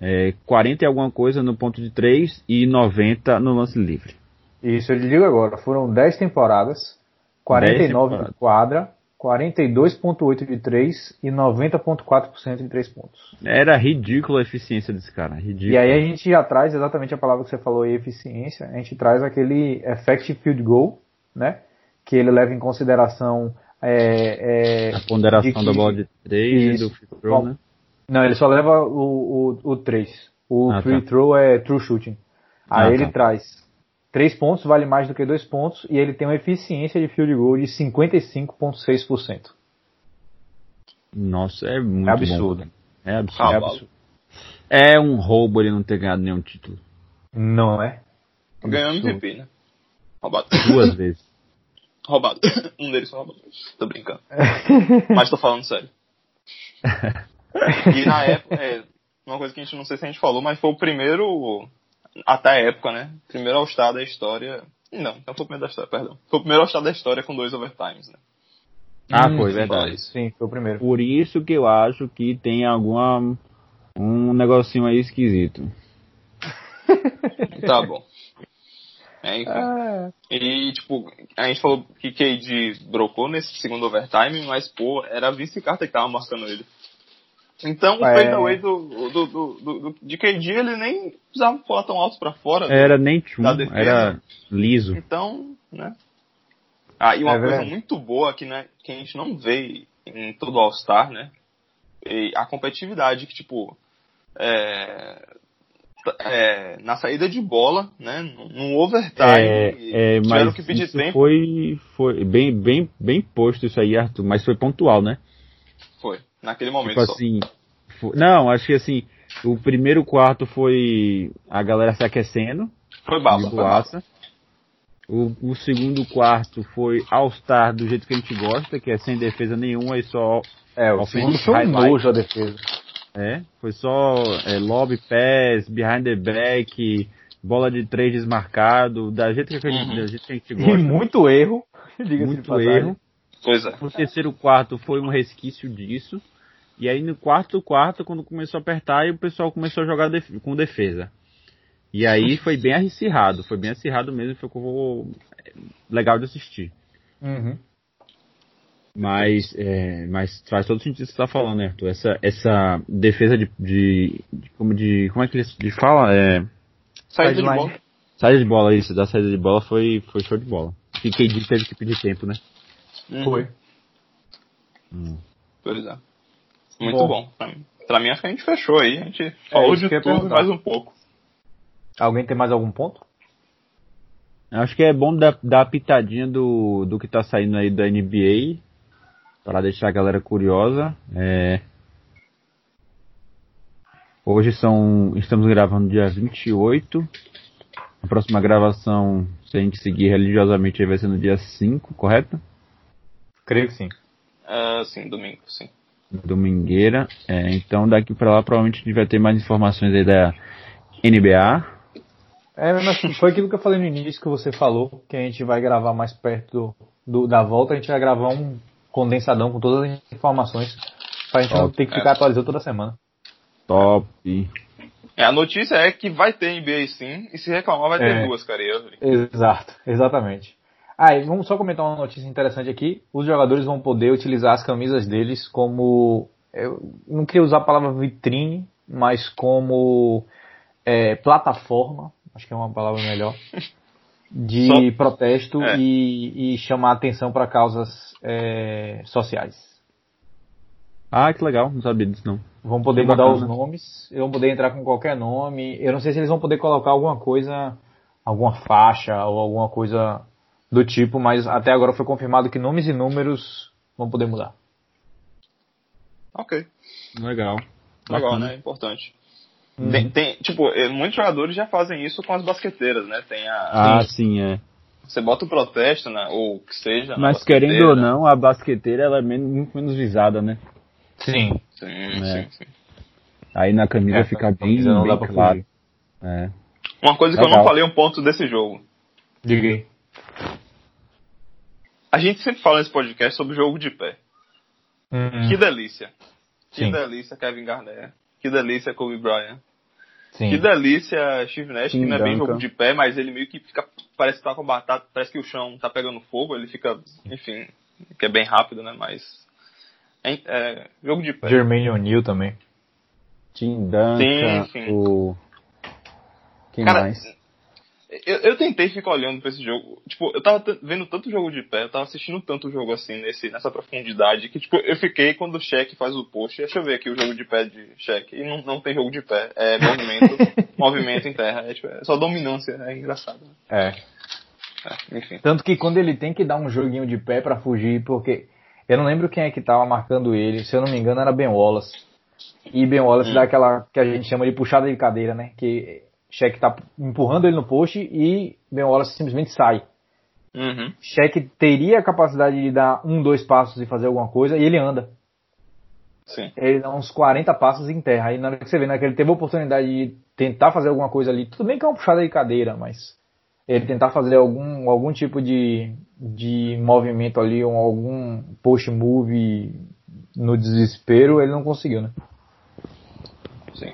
S4: é, 40 e alguma coisa no ponto de 3 e 90 no lance livre.
S1: Isso eu lhe digo agora, foram 10 temporadas, 49 10 de quadra, 42.8 de 3 e 90.4% de 3 pontos.
S4: Era ridícula a eficiência desse cara, ridículo.
S1: E aí a gente já traz exatamente a palavra que você falou aí, eficiência, a gente traz aquele effective field goal, né? Que ele leva em consideração é,
S4: é, a ponderação que, da bola de 3 e do free throw, Bom, né?
S1: Não, ele só leva o, o, o 3. O ah, free tá. throw é true shooting. Aí ah, ele tá. traz 3 pontos vale mais do que 2 pontos e ele tem uma eficiência de field goal de 55,6%.
S4: Nossa, é muito
S1: é absurdo.
S4: Bom, é absurdo. Ah, é absurdo. É um roubo ele não ter ganhado nenhum título.
S1: Não é?
S3: Ganhou MVP, né? Roubado.
S4: Duas [laughs] vezes.
S3: roubado. [laughs] Um deles foi roubado. Tô brincando. [laughs] Mas tô falando sério. E na época, é, uma coisa que a gente não sei se a gente falou, mas foi o primeiro até a época, né? Primeiro All-Star da história. Não, não foi o primeiro da história, perdão. Foi o primeiro All-Star da história com dois overtimes, né?
S4: Ah, hum, foi, verdade.
S1: Sim, foi o primeiro.
S4: Por isso que eu acho que tem alguma. um negocinho aí esquisito.
S3: tá bom. É, [laughs] enfim. Ah. E, tipo, a gente falou que KD brocou nesse segundo overtime, mas, pô, era a vice-carta que tava marcando ele. Então o é... fadeaway do, do, do, do, de KD ele nem precisava pular tão alto para fora.
S4: Era nem tchum, era liso.
S3: Então, né? Ah, e uma é coisa verdade. muito boa que, né, que a gente não vê em todo All-Star, né? E a competitividade que, tipo, é, é, na saída de bola, né? No overtime,
S4: é, é, mas que pedir tempo. Foi, foi bem, bem, bem posto isso aí, Arthur, mas foi pontual, né?
S3: Foi. Naquele momento tipo
S4: só. assim. Foi, não, acho que assim, o primeiro quarto foi a galera se aquecendo.
S3: Foi bala, foi.
S4: O, o segundo quarto foi All-Star do jeito que a gente gosta, que é sem defesa nenhuma e só.
S1: É, o segundo foi um nojo a defesa.
S4: É, foi só é, lobby pass, behind the back, bola de três desmarcado, da jeito que a gente, uhum. da jeito que a gente gosta.
S1: E muito erro, [laughs]
S4: muito erro.
S3: Pois é.
S4: O terceiro quarto foi um resquício disso. E aí no quarto quarto, quando começou a apertar, o pessoal começou a jogar def com defesa. E aí [laughs] foi bem acirrado, foi bem acirrado mesmo, ficou legal de assistir.
S1: Uhum.
S4: Mas, é, mas faz todo sentido o que você está falando, né, Arthur? Essa, essa defesa de, de, de, como, de. Como é que eles fala? É,
S3: Saída de bola.
S4: saída de bola, isso, da saída de bola foi, foi show de bola. E KD teve que pedir tempo, né?
S3: Uhum.
S1: Foi.
S4: Hum.
S3: Pois é. Muito
S1: Bom.
S3: bom. Pra, mim, pra mim, acho que a gente fechou aí. A gente falou
S1: isso
S3: de tudo
S1: perguntar.
S3: mais um pouco.
S1: Alguém tem mais algum ponto?
S4: Acho que é bom dar, dar a pitadinha do, do que tá saindo aí da NBA. Para deixar a galera curiosa. É... Hoje são. Estamos gravando dia 28. A próxima gravação, se a gente seguir religiosamente, aí vai ser no dia 5, correto?
S1: Creio que sim.
S3: Ah, sim, domingo, sim.
S4: Domingueira. É, então daqui pra lá provavelmente a gente vai ter mais informações aí da NBA.
S1: É, mas foi aquilo que eu falei no início que você falou, que a gente vai gravar mais perto do, do- da volta, a gente vai gravar um condensadão com todas as informações pra gente não
S4: Top.
S1: ter que ficar atualizando toda semana.
S4: Top.
S3: É, a notícia é que vai ter NBA sim, e se reclamar vai ter
S1: É.
S3: duas, cara. e eu-
S1: Exato, exatamente. Ah, e vamos só comentar uma notícia interessante aqui. Os jogadores vão poder utilizar as camisas deles como. Eu não queria usar a palavra vitrine, mas como é, plataforma, acho que é uma palavra melhor, [laughs] de
S3: Só-
S1: protesto
S3: é.
S1: e, e chamar atenção para causas é, sociais.
S4: Ah, que legal, não sabia disso não.
S1: Vão poder mudar os nomes, vão poder entrar com qualquer nome. Eu não sei se eles vão poder colocar alguma coisa, alguma faixa ou alguma coisa do tipo, mas até agora foi confirmado que nomes e números vão poder mudar.
S3: Ok.
S4: Legal.
S3: Legal,
S4: Bacana.
S3: né? Importante.
S1: Uhum.
S3: Tem, tem- tipo, eh, muitos jogadores já fazem isso com as basqueteiras, né? Tem a.
S4: Ah,
S3: tem-
S4: sim, é.
S3: você bota o protesto, né? Ou o que seja.
S4: Mas querendo ou não, a basqueteira ela é men- muito menos visada, né?
S1: Sim.
S3: Sim,
S4: É.
S3: sim, sim.
S4: Aí na camisa
S1: É,
S4: fica bem,
S1: camisa não
S4: bem
S1: dá pra
S4: claro. É.
S3: Uma coisa que eu
S4: Legal.
S3: não falei um ponto desse jogo.
S1: Diga aí.
S3: A gente sempre fala nesse podcast sobre jogo de pé.
S1: Uhum.
S3: Que delícia. Que
S1: Sim.
S3: delícia, Kevin Garnett. Que delícia, Kobe Bryant.
S1: Sim.
S3: Que delícia, Steve Nash, que não é bem jogo de pé, mas ele meio que fica. Parece que tá com batata, parece que o chão tá pegando fogo, ele fica. Enfim, que é bem rápido, né? Mas. É, é, jogo de pé.
S1: Jermaine O'Neal também.
S4: Tim Duncan,
S3: Sim, sim.
S4: o... Quem
S3: Cara,
S4: mais?
S3: Eu, eu tentei ficar olhando pra esse jogo. Tipo, eu tava vendo tanto jogo de pé, eu tava assistindo tanto jogo assim, nesse, nessa profundidade, que tipo, eu fiquei quando o Shaq faz o post, deixa eu ver aqui o jogo de pé de Shaq. E não, não tem jogo de pé, é movimento, [laughs] movimento em terra. É, tipo, é só dominância, é engraçado.
S1: É.
S3: É, enfim.
S1: Tanto que quando ele tem que dar um joguinho de pé pra fugir, porque eu não lembro quem é que tava marcando ele, se eu não me engano era Ben Wallace. E Ben Wallace
S3: Hum.
S1: dá aquela que a gente chama de puxada de cadeira, né? Que Shaq tá empurrando ele no post e Ben Wallace simplesmente sai.
S3: Uhum.
S1: Teria a capacidade de dar um, dois passos e fazer alguma coisa e ele anda.
S3: Sim.
S1: Ele dá uns 40 passos em terra. Aí na hora que você vê, né, que ele teve a oportunidade de tentar fazer alguma coisa ali, tudo bem que é uma puxada de cadeira, mas ele tentar fazer algum, algum tipo de, de movimento ali, ou algum post move no desespero, ele não conseguiu, né?
S3: Sim.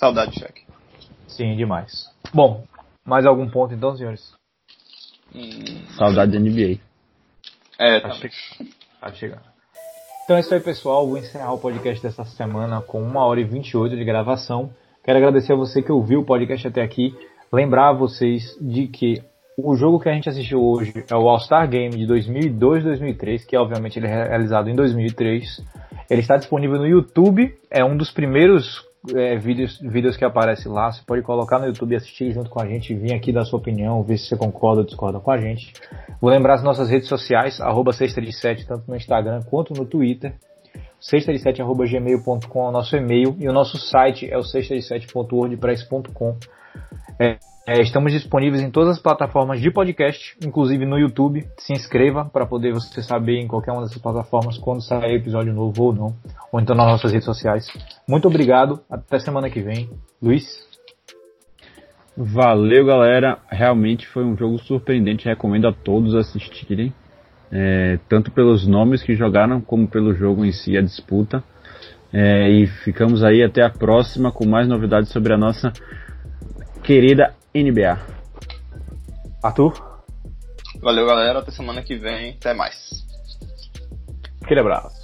S3: Saudade, Shaq.
S1: Sim, demais. Bom, mais algum ponto então, senhores?
S3: Hum,
S4: Saudade da NBA.
S3: é,
S1: Tá
S3: tá.
S1: chegando. Tá chegando. Então é isso aí, pessoal. Vou encerrar o podcast dessa semana com 1 hora e 28 de gravação. Quero agradecer a você que ouviu o podcast até aqui. Lembrar a vocês de que o jogo que a gente assistiu hoje é o All-Star Game de 2002-2003, que obviamente ele é realizado em 2003. Ele está disponível no YouTube. É um dos primeiros é, vídeos, vídeos que aparece lá. Você pode colocar no YouTube e assistir junto com a gente, vir aqui dar sua opinião, ver se você concorda ou discorda com a gente. Vou lembrar as nossas redes sociais, arroba 637, tanto no Instagram quanto no Twitter. 637.gmail.com é o nosso e-mail e o nosso site é o 637.wordpress.com. É, é, estamos disponíveis em todas as plataformas de podcast, inclusive no YouTube. Se inscreva para poder você saber em qualquer uma dessas plataformas quando sair episódio novo ou não, ou então nas nossas redes sociais. Muito obrigado, até semana que vem. Luiz?
S4: Valeu, galera. Realmente foi um jogo surpreendente. Recomendo a todos assistirem. É, tanto pelos nomes que jogaram, como pelo jogo em si, a disputa. É, e ficamos aí até a próxima com mais novidades sobre a nossa querida NBA.
S1: Arthur?
S3: Valeu, galera. Até semana que vem. Até mais.
S1: Aquele abraço.